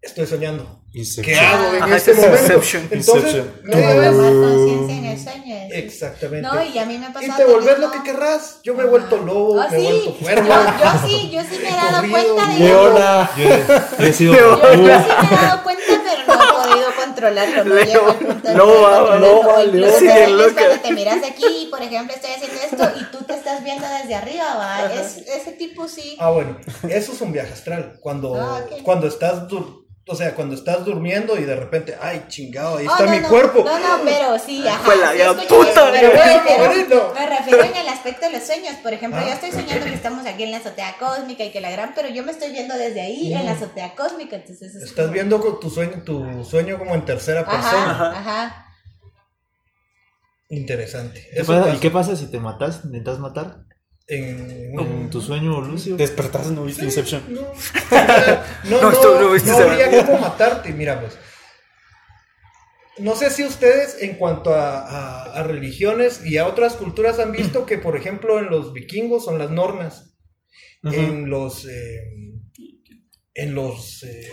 estoy soñando. ¿Qué Inception. hago en Ajá, este momento? Inception. Entonces, Inception. media vez- conciencia en el sueño. Exactamente. No, y a mí me ha pasado. Y te volvés lo que querrás. Yo me he vuelto lobo, Ah, me he sí. vuelto cuervo. Yo, yo sí, yo sí me he dado Corrido, cuenta de Leona. Yo he, yo he sido. Yo, yo sí me he dado cuenta, pero no he podido controlarlo. No llego al punto de Loba, poder controlarlo. loba, Incluso leona. Loca. cuando te miras de aquí, por ejemplo, estoy haciendo esto y tú te estás viendo desde arriba, ¿va? Es, ese tipo sí. Ah, bueno, eso es un viaje astral. Cuando, Ah, ok. cuando estás dur- o sea, cuando estás durmiendo y de repente, ay, chingado, ahí Oh, está no, mi no, cuerpo. No, no, pero sí, ajá. Fue la sí gran escuché puta, eso, pero Dios me refiero- bonito. Me refiero en el aspecto de los sueños. Por ejemplo, Ah. yo estoy soñando que estamos aquí en la azotea cósmica y que la gran, pero yo me estoy viendo desde ahí en la azotea cósmica. Entonces es Estás como- viendo con tu sueño, tu sueño como en tercera persona. Ajá, ajá. Interesante. ¿Qué Eso pasa- pasa ¿Y qué pasa si te matas? ¿Intentas matar? En, ¿En tu sueño, Lucio? Despertás, no viste Inception. No, no, No, viste habría cómo matarte, mira pues. No sé si ustedes en cuanto a, a- a religiones y a otras culturas han visto que, por ejemplo, en los vikingos son las nornas, en los eh, en los eh,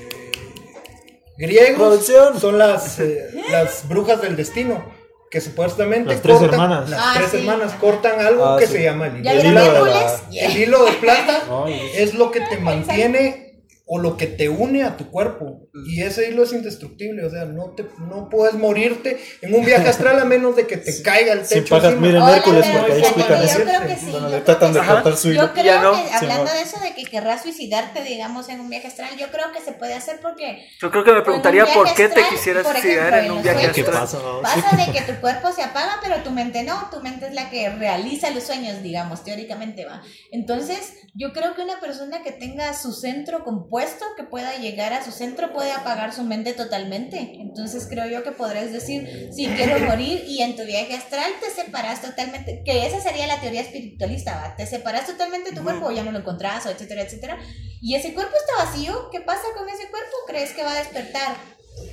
griegos Producción. son las eh, las brujas del destino que supuestamente Las tres cortan- hermanas. las Ah, tres sí. hermanas cortan algo Ah, que sí. se llama el ¿Ya hilo. El hilo de Hércules? la- El hilo de plata es lo que te mantiene o lo que te une a tu cuerpo. Y ese hilo es indestructible, o sea, no, te, no puedes morirte en un viaje astral a menos de que te caiga el techo. pagas, encima. miren Hércules, porque ahí explican eso. Yo creo que sí. Creo tratan de sí. cortar su hilo. Yo creo Ya no. que Sí, hablando no. de eso de que querrás suicidarte, digamos, en un viaje astral, yo creo que se puede hacer porque Yo creo que me preguntaría por qué te astral, quisieras por suicidar en un viaje sueños, ¿Qué astral. pasa? Pasa de que tu cuerpo se apaga, pero tu mente no. Tu mente es la que realiza los sueños, digamos, teóricamente va. Entonces, yo creo que una persona que tenga su centro compuesto, que pueda llegar a su centro, puede apagar su mente totalmente. Entonces, creo yo que podrás decir, sí, quiero morir, y en tu viaje astral te separas totalmente, que esa sería la teoría espiritualista, va. Te separas totalmente de tu cuerpo, o ya no lo encontrás, o etcétera, etcétera. Y ese cuerpo está vacío. ¿Qué pasa con ese cuerpo? ¿Crees que va a despertar?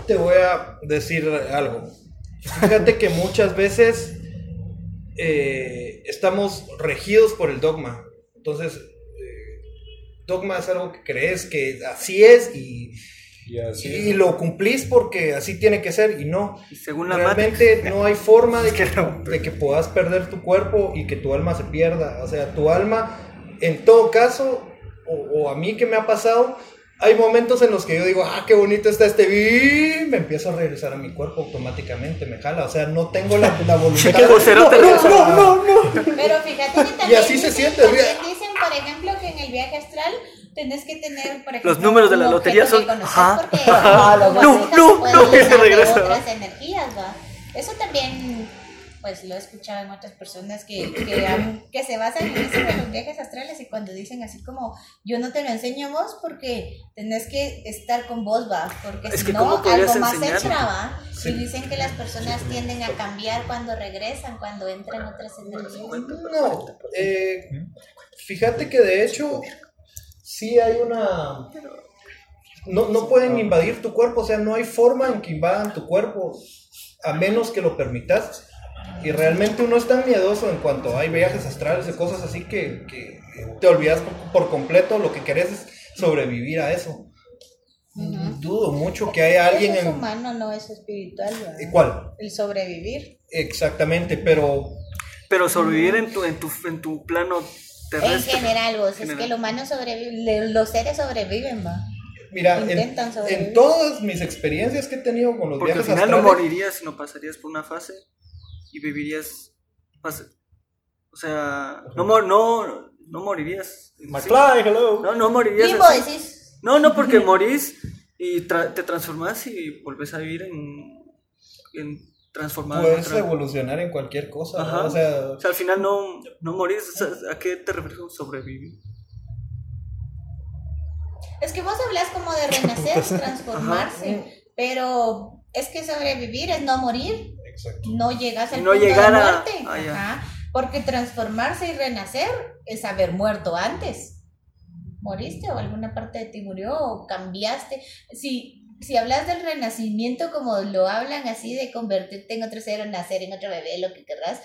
Te voy a decir algo. Fíjate que muchas veces eh, estamos regidos por el dogma. Entonces, dogma es algo que crees que así es y, Y así y lo cumplís porque así tiene que ser y no. Y según la Realmente Matrix. no hay forma de que, no. de que puedas perder tu cuerpo y que tu alma se pierda. O sea, tu alma, en todo caso, o, o a mí que me ha pasado, hay momentos en los que yo digo, ah, qué bonito está este y me empiezo a regresar a mi cuerpo automáticamente, me jala. O sea, no tengo la, la voluntad. O cerote regresa. Y Pero fíjate que también, así se siente, por ejemplo, que en el viaje astral tenés que tener, por ejemplo, Los números de la lotería son- ajá. porque no, no, no, también, pues lo he escuchado en otras personas que, que, han- que se basan en eso de los viajes astrales y cuando dicen así como, yo no te lo enseño a vos porque tenés que estar con vos, ¿va? Porque Es si no, ¿cómo podrías algo más enseñarlo? extra, ¿va? Y dicen que las personas tienden a cambiar cuando regresan, cuando entran otras energías. No, eh, fíjate que de hecho sí hay una... No, no pueden invadir tu cuerpo, o sea, no hay forma en que invadan tu cuerpo a menos que lo permitas. Y realmente uno es tan miedoso en cuanto hay viajes astrales y cosas así que, que te olvidas por, por completo, lo que querés es sobrevivir a eso. Dudo mucho que haya alguien Eso es en... humano, no es espiritual. ¿verdad? ¿Y ¿Cuál? El sobrevivir. Exactamente, pero Pero sobrevivir en tu, en tu, en tu plano En terrestre. general, vos, es General. que el humano sobrevive, los seres sobreviven, va. Mira, en, Intentan sobrevivir. en todas mis experiencias que he tenido con los Porque al viajes final no astrales, morirías, sino pasarías por una fase y vivirías. O sea, no, mor- no, no morirías. McFly, hello. No, no morirías. Así. No, no, porque morís y tra- te transformas y volvés a vivir en, en puedes otra- evolucionar en cualquier cosa. ¿no? Ajá. O sea, O sea, al final no, no morís. ¿A qué te refieres con sobrevivir? Es que vos hablas como de renacer, transformarse, pero es que sobrevivir es no morir, exacto. no llegas al No punto llegar de a- muerte. ah. Ajá, porque transformarse y renacer es haber muerto antes. ¿Moriste o alguna parte de ti murió o cambiaste? Si, si hablas del renacimiento como lo hablan así de convertirte en otro ser o nacer en otro bebé, lo que querrás,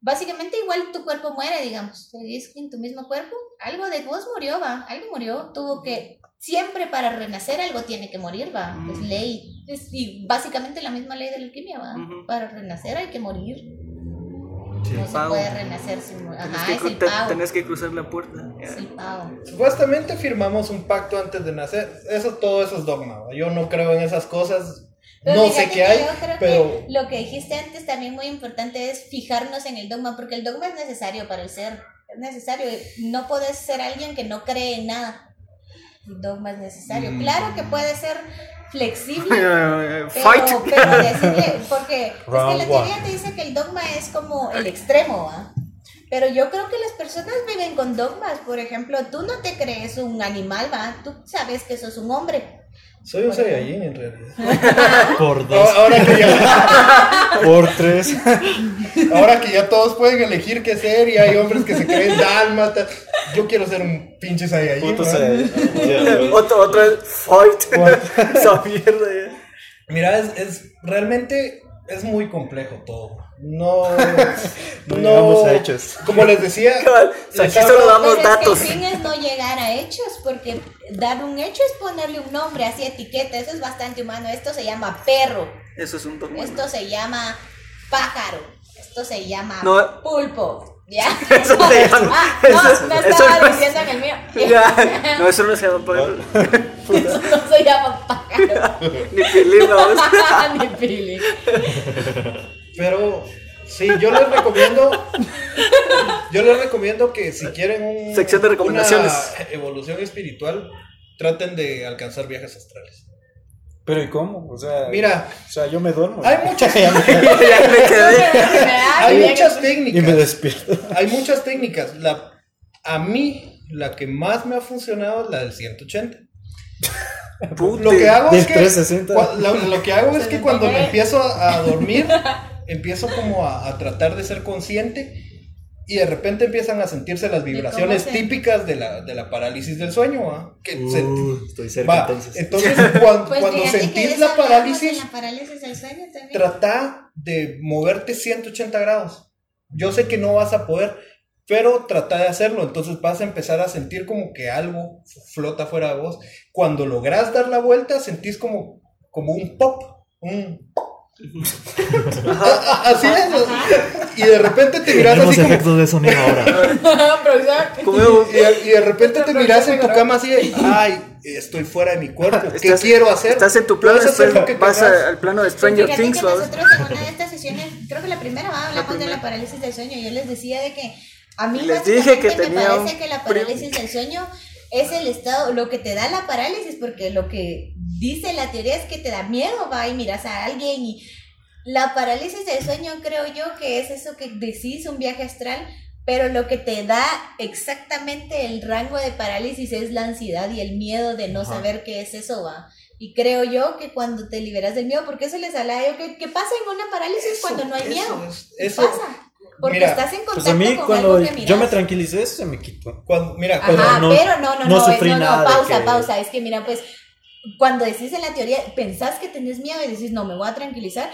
básicamente igual tu cuerpo muere, digamos. Seguís en tu mismo cuerpo, algo de vos murió, va, algo murió, tuvo que... Siempre para renacer algo tiene que morir, va, es Mm. ley. Es, y básicamente la misma ley de la alquimia, va. Ujú. Para renacer hay que morir. Sí, no se pago. puede renacer sin morir. Ajá, que, es el te- pago. tenés que cruzar la puerta. Es el pago. Supuestamente firmamos un pacto antes de nacer. Eso, todo eso es dogma. Yo no creo en esas cosas. Pero no sé qué hay, yo creo pero que lo que dijiste antes también muy importante es fijarnos en el dogma, porque el dogma es necesario para el ser. Es necesario. No puedes ser alguien que no cree en nada. El dogma es necesario. Mm. Claro que puede ser flexible. Pero, Fight. pero decirle, porque es que la one. teoría te dice que el dogma es como el extremo, ¿va? Pero yo creo que las personas viven con dogmas. Por ejemplo, tú no te crees un animal, ¿va? Tú sabes que sos un hombre. soy un Saiyajin en realidad. Por dos, Ahora ahora que, ya, por tres. ahora que ya todos pueden elegir qué ser y hay hombres que se creen dálmatas. Yo quiero ser un pinche Saiyajin. Puto otro, otro es fight. Esa mierda. ya. Mira, es, es realmente es muy complejo todo. No, No llegamos a hechos. Como les decía, o sea, aquí solo damos Pero datos. es que el fin es no llegar a hechos, porque dar un hecho es ponerle un nombre, así etiqueta, eso es bastante humano. Esto se llama perro, Eso es un dogma. esto se llama pájaro, esto se llama No. pulpo. Ya. Eso se llama- Ah, no, eso- me eso estaba no es- diciendo en el mío. Ya, no, eso no se llama pájaro. Eso no se llama pájaro. Ni pilín, vamos. Ni pili. Pero sí, yo les recomiendo. Yo les recomiendo que si quieren un, Sección de recomendaciones. una evolución espiritual, traten de alcanzar viajes astrales. Pero ¿y cómo? O sea, Mira, o sea, yo me duermo. hay muchas, quedé. hay muchas y me técnicas. despierto. Hay muchas técnicas. La, a mí, la que más me ha funcionado es la del 180. Pute. Lo que hago es que 360. cua- lo, lo que hago es que cuando me 69. empiezo a, a dormir, empiezo como a, a tratar de ser consciente y de repente empiezan a sentirse las vibraciones se- típicas de la, de la parálisis del sueño. ¿ah? Que se- Uh, estoy cerca va, entonces. Pues cuando sentís la parálisis, en la parálisis del sueño también. trata de moverte 180 grados. Yo sé que no vas a poder, pero trata de hacerlo. Entonces vas a empezar a sentir como que algo flota fuera de vos. Cuando logras dar la vuelta, sentís como, como un pop. un- Así es. Y de repente te miras así como. efectos de sonido ahora. Y de, y de repente te miras en tu cama así de, ay, estoy fuera de mi cuerpo. ¿Qué Estás- quiero hacer? Estás en tu plano, Puedes hacer lo que después vas al plano de Stranger fíjate Things, que nosotros en una de estas sesiones, creo que la primera, ¿va? hablamos de la parálisis del sueño. Yo les decía de que a mí Les dije que me tenía parece un que la parálisis del sueño es el estado, lo que te da la parálisis, porque lo que dice la teoría es que te da miedo, va y miras a alguien y la parálisis del sueño creo yo que es eso que decís, un viaje astral, pero lo que te da exactamente el rango de parálisis es la ansiedad y el miedo de no saber qué es eso, va. Y creo yo que cuando te liberas del miedo, porque eso les hablaba yo, ¿qué, qué pasa en una parálisis Eso, cuando no hay eso miedo? es- ¿Qué eso- pasa? Porque mira, estás en contacto Pues a mí con cuando algo que yo me tranquilicé, eso se me quitó. Cuando, mira, cuando, Ajá, no- pero no, no, no no, sufrí no, no, nada pausa, que- pausa. Es que mira, pues, cuando decís en la teoría, pensás que tenés miedo y decís, no, me voy a tranquilizar,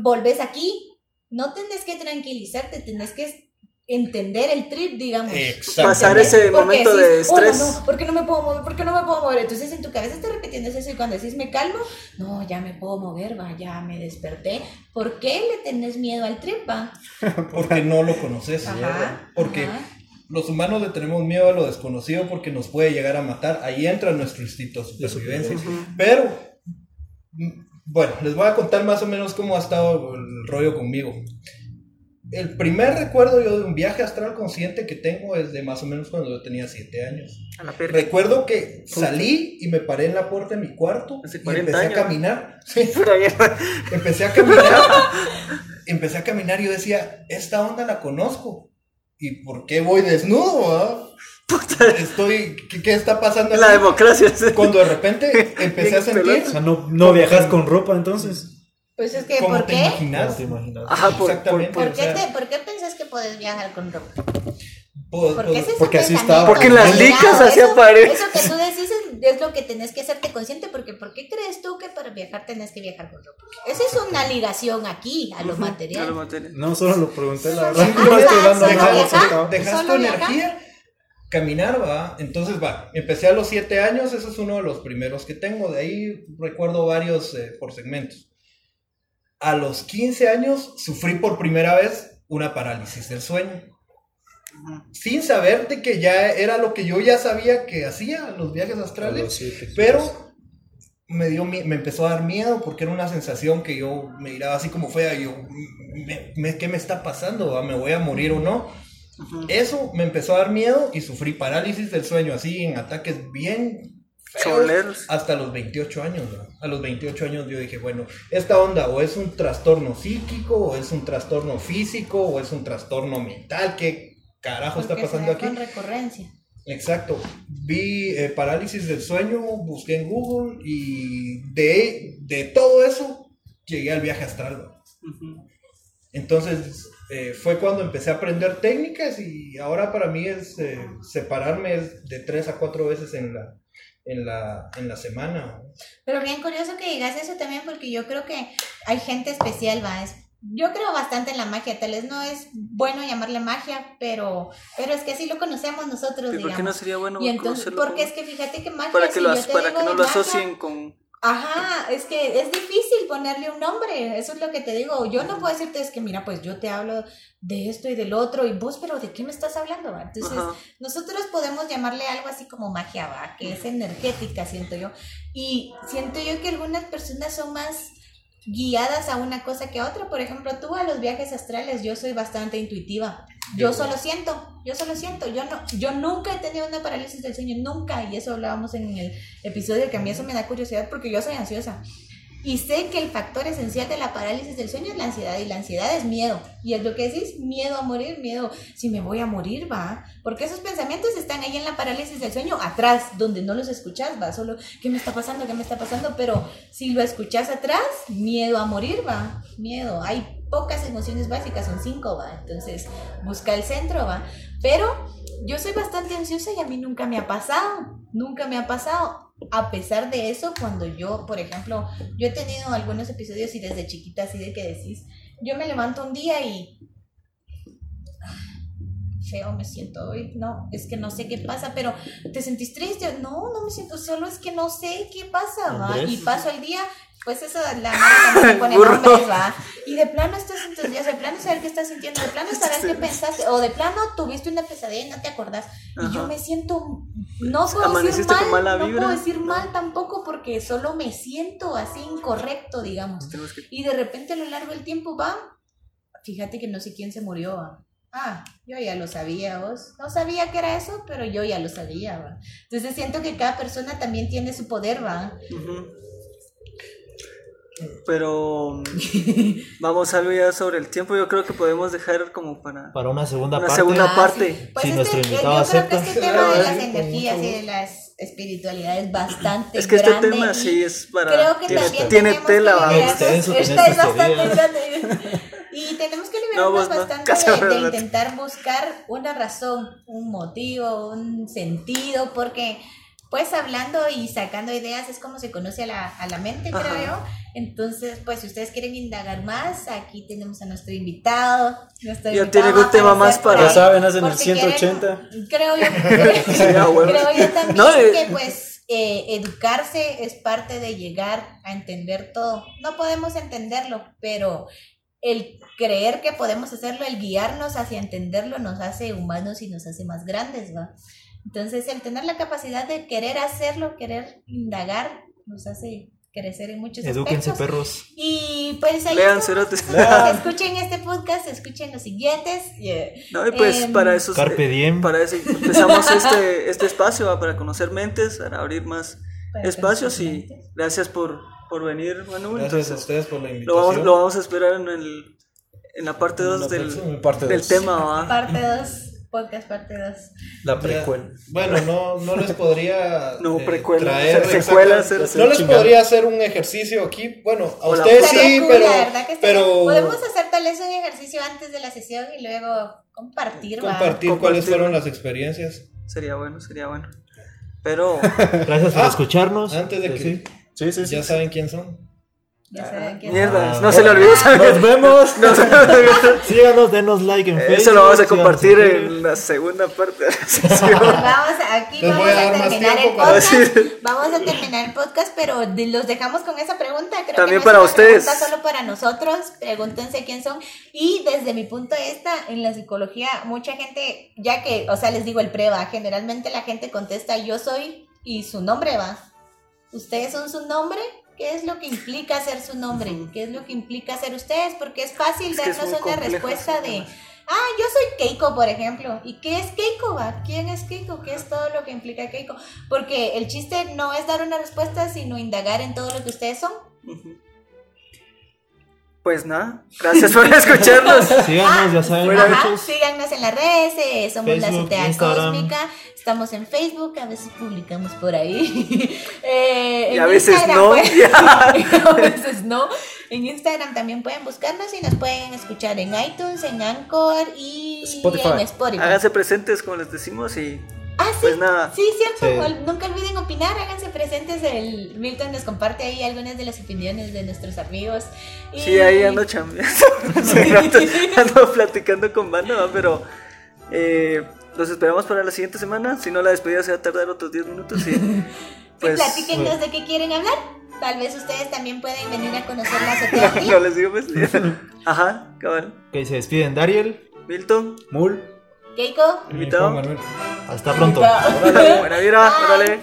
volvés aquí. No tenés que tranquilizarte, tenés que entender el trip, digamos. Exacto. Pasar ese momento decís, de estrés. "Oh, no, ¿por qué no me puedo mover? ¿Por qué no me puedo mover? Entonces en tu cabeza estás repitiendo eso y cuando decís me calmo, no, ya me puedo mover, va, ya me desperté. ¿Por qué le tenés miedo al trip, va? porque no lo conoces. Ajá. Porque ajá. los humanos le tenemos miedo a lo desconocido porque nos puede llegar a matar. Ahí entra nuestro instinto de supervivencia. Pero, mm, bueno, les voy a contar más o menos cómo ha estado el rollo conmigo. El primer recuerdo yo de un viaje astral consciente que tengo es de más o menos cuando yo tenía 7 años. A la perra. Recuerdo que salí y me paré en la puerta de mi cuarto y 40 empecé años. a caminar. Sí, empecé a caminar. empecé a caminar y yo decía, esta onda la conozco. ¿Y por qué voy desnudo? ah? Estoy, ¿qué, qué está pasando La aquí? democracia. Cuando de repente empecé a sentir O sea, no, no viajas con ropa entonces. Pues es que, ¿por te qué? imaginas. Te imaginas. Ajá, por, por, Exactamente. por- ¿Por qué, o sea, te, ¿Por qué pensás que puedes viajar con ropa? puedo- ¿Por puedo- qué es ese porque así estaba. Porque en las licas así Eso- aparece. Eso que tú decís es, es lo que tenés que hacerte consciente, porque ¿por qué crees tú que para viajar tenés que viajar con ropa? Esa es una ligación aquí a lo a material. lo material. No, solo lo pregunté, la verdad. No dejas tu energía caminar, va. Entonces, va, empecé a los 7 años, ese es uno de los primeros que tengo. De ahí recuerdo varios eh, por segmentos. A los 15 años sufrí por primera vez una parálisis del sueño. Sin saber de que ya era lo que yo ya sabía que hacía, los viajes astrales. Sí. Pero me, dio, me empezó a dar miedo porque era una sensación que yo me miraba así como fea. Y yo, me- me- ¿qué me está pasando? ¿Me voy a morir o no? Eso me empezó a dar miedo y sufrí parálisis del sueño, así en ataques bien Choleros. hasta los 28 años. ¿no? A los 28 años yo dije, bueno, esta onda o es un trastorno psíquico, o es un trastorno físico, o es un trastorno mental. ¿Qué carajo está Porque pasando aquí? con recurrencia. Exacto. Vi eh, parálisis del sueño, busqué en Google y de, de todo eso llegué al viaje astral. ¿no? Entonces eh, fue cuando empecé a aprender técnicas y ahora para mí es eh, separarme de tres a cuatro veces en la, en la, en la semana. Pero bien curioso que digas eso también, porque yo creo que hay gente especial, va. Es, yo creo bastante en la magia, tal vez no es bueno llamarle magia, pero, pero es que así lo conocemos nosotros, ¿Y por digamos. qué no sería bueno y entonces, conocerlo porque es que fíjate que magia, para que, si lo, yo te para digo que no lo magia, asocien con Ajá, es que es difícil ponerle un nombre, eso es lo que te digo. Yo no puedo decirte, es que mira, pues yo te hablo de esto y del otro, y vos, pero ¿de qué me estás hablando? va? Entonces, Ajá. nosotros podemos llamarle algo así como magia, va, que es energética, siento yo. Y siento yo que algunas personas son más guiadas a una cosa que a otra. Por ejemplo, tú a los viajes astrales, yo soy bastante intuitiva. Yo solo siento, yo solo siento. Yo no, yo nunca he tenido una parálisis del sueño, nunca. Y eso hablábamos en el episodio que a mí eso me da curiosidad porque yo soy ansiosa. Y sé que el factor esencial de la parálisis del sueño es la ansiedad y la ansiedad es miedo. Y es lo que decís, miedo a morir, miedo, si me voy a morir, va. Porque esos pensamientos están ahí en la parálisis del sueño, atrás, donde no los escuchas, va. Solo, ¿qué me está pasando? ¿Qué me está pasando? Pero si lo escuchas atrás, miedo a morir, va. Miedo. Hay pocas emociones básicas, son cinco, va. Entonces, busca el centro, va. Pero yo soy bastante ansiosa y a mí nunca me ha pasado. Nunca me ha pasado. A pesar de eso, cuando yo, por ejemplo, yo he tenido algunos episodios y desde chiquita así de que decís, yo me levanto un día y feo me siento hoy, no, es que no sé qué pasa, pero ¿te sentís triste? No, no me siento, solo es que no sé qué pasa, va, y paso el día, pues eso, la también le pone nombres, va, y de plano estás en tus días, de plano saber qué estás sintiendo, de plano saber qué pensaste, o de plano tuviste una pesadilla y no te acordás, y yo Ajá. me siento, no puedo decir mal, no puedo decir ¿no? mal tampoco, porque solo me siento así incorrecto, digamos, y de repente a lo largo del tiempo va, fíjate que no sé quién se murió. va. Ah, yo ya lo sabía, vos. No sabía que era eso, pero yo ya lo sabía, va. Entonces siento que cada persona también tiene su poder, va. Ujú. Pero vamos algo ya sobre el tiempo. Yo creo que podemos dejar como para Para una segunda Una parte. segunda- Ah, parte. sí. Pues Si este- nuestro invitado yo creo que acepta. este tema de las energías y de las espiritualidades es bastante Es que este grande tema y sí es para creo que tiene, también tiene tenemos tela. que Extenso, Esta es bastante grande. Y tenemos que liberarnos vos no, bastante casi de, de intentar buscar una razón, un motivo, un sentido, porque pues hablando y sacando ideas es como se conoce a la, a la mente, Ajá. creo. Entonces, pues si ustedes quieren indagar más, aquí tenemos a nuestro invitado. Nuestro Ya invitado tiene algún tema más para- Ya saben, hacen el si quieren- 180. Creo yo, creo yo también No, eh, que pues eh, educarse es parte de llegar a entender todo. No podemos entenderlo, pero el creer que podemos hacerlo, el guiarnos hacia entenderlo nos hace humanos y nos hace más grandes, ¿va? Entonces el tener la capacidad de querer hacerlo, querer indagar, nos hace crecer en muchos Edúquense, aspectos. perros. Y pues ahí Lean, escuchen este podcast, escuchen los siguientes. Yeah. No, y pues Em, para eso Carpe diem. para eso empezamos este, este espacio ¿va? para conocer mentes, para abrir más Para espacios y mentes. gracias por, por venir, Manu. Gracias a Entonces, ustedes por la lo invitación. vamos, lo vamos a esperar en, el, en la parte 2 la del, parte del dos. tema. ¿va? Parte 2, podcast parte 2. La Ya, precuela. Bueno, no, no les podría No, eh, precuela, traer se- secuelas, exactamente- se- No les chingada. podría hacer un ejercicio aquí. Bueno, a Hola. ustedes Estaría sí, cool, pero, Podemos hacer tal vez un ejercicio antes de la sesión y luego compartir, ¿va? compartir cuáles Compartir. fueron las experiencias. Sería bueno, sería bueno. Pero Gracias por Ah, escucharnos. antes de que- sí. Sí, sí, sí. Ya saben quién son. Ya quién mierda, Ah, no se le olvidó Nos saber. vemos. Síganos, denos like en Facebook. Eso lo vamos a compartir en la segunda parte de la sesión. vamos, aquí Les vamos a terminar el podcast. decir. Vamos a terminar el podcast, pero los dejamos con esa pregunta. Creo También que no para ustedes. pregunta solo para nosotros. Pregúntense quién son. Y desde mi punto de vista, en la psicología, mucha gente, ya que, o sea, les digo el prueba, generalmente la gente contesta yo soy y su nombre va. ¿Ustedes son su nombre? ¿Qué es lo que implica ser su nombre? ¿Qué es lo que implica ser ustedes? Porque es fácil Es darnos una complejo respuesta de, ah, yo soy Keiko, por ejemplo. ¿Y qué es Keiko? ¿Quién es Keiko? ¿Qué es todo lo que implica Keiko? Porque el chiste no es dar una respuesta, sino indagar en todo lo que ustedes son. Pues nada, gracias por escucharnos. Síganos, ya saben, Ajá, síganos en las redes, eh, somos la Azotea Instagram. Cósmica, estamos en Facebook, a veces publicamos por ahí. Eh, Y en a veces Instagram, no. pues, a veces no. En Instagram también pueden buscarnos y nos pueden escuchar en iTunes, en Anchor y Spotify. en Spotify. Háganse presentes, como les decimos, y Ah, sí, pues nada. sí, cierto. Sí. ol- Nunca olviden opinar, háganse presentes. El Milton nos comparte ahí algunas de las opiniones de nuestros amigos. Y- Sí, ahí ando chambeando. Ando platicando con banda, pero eh, los esperamos para la siguiente semana. Si no, la despedida se va a tardar otros 10 minutos. Y Pues, platíquenos de qué quieren hablar. Tal vez ustedes también pueden venir a conocer la azotea aquí. no les digo pues. Ajá, cabal. Ok, se despiden Dariel. Milton, Mul. Keiko. invitado. Hasta pronto. Órale, buena órale.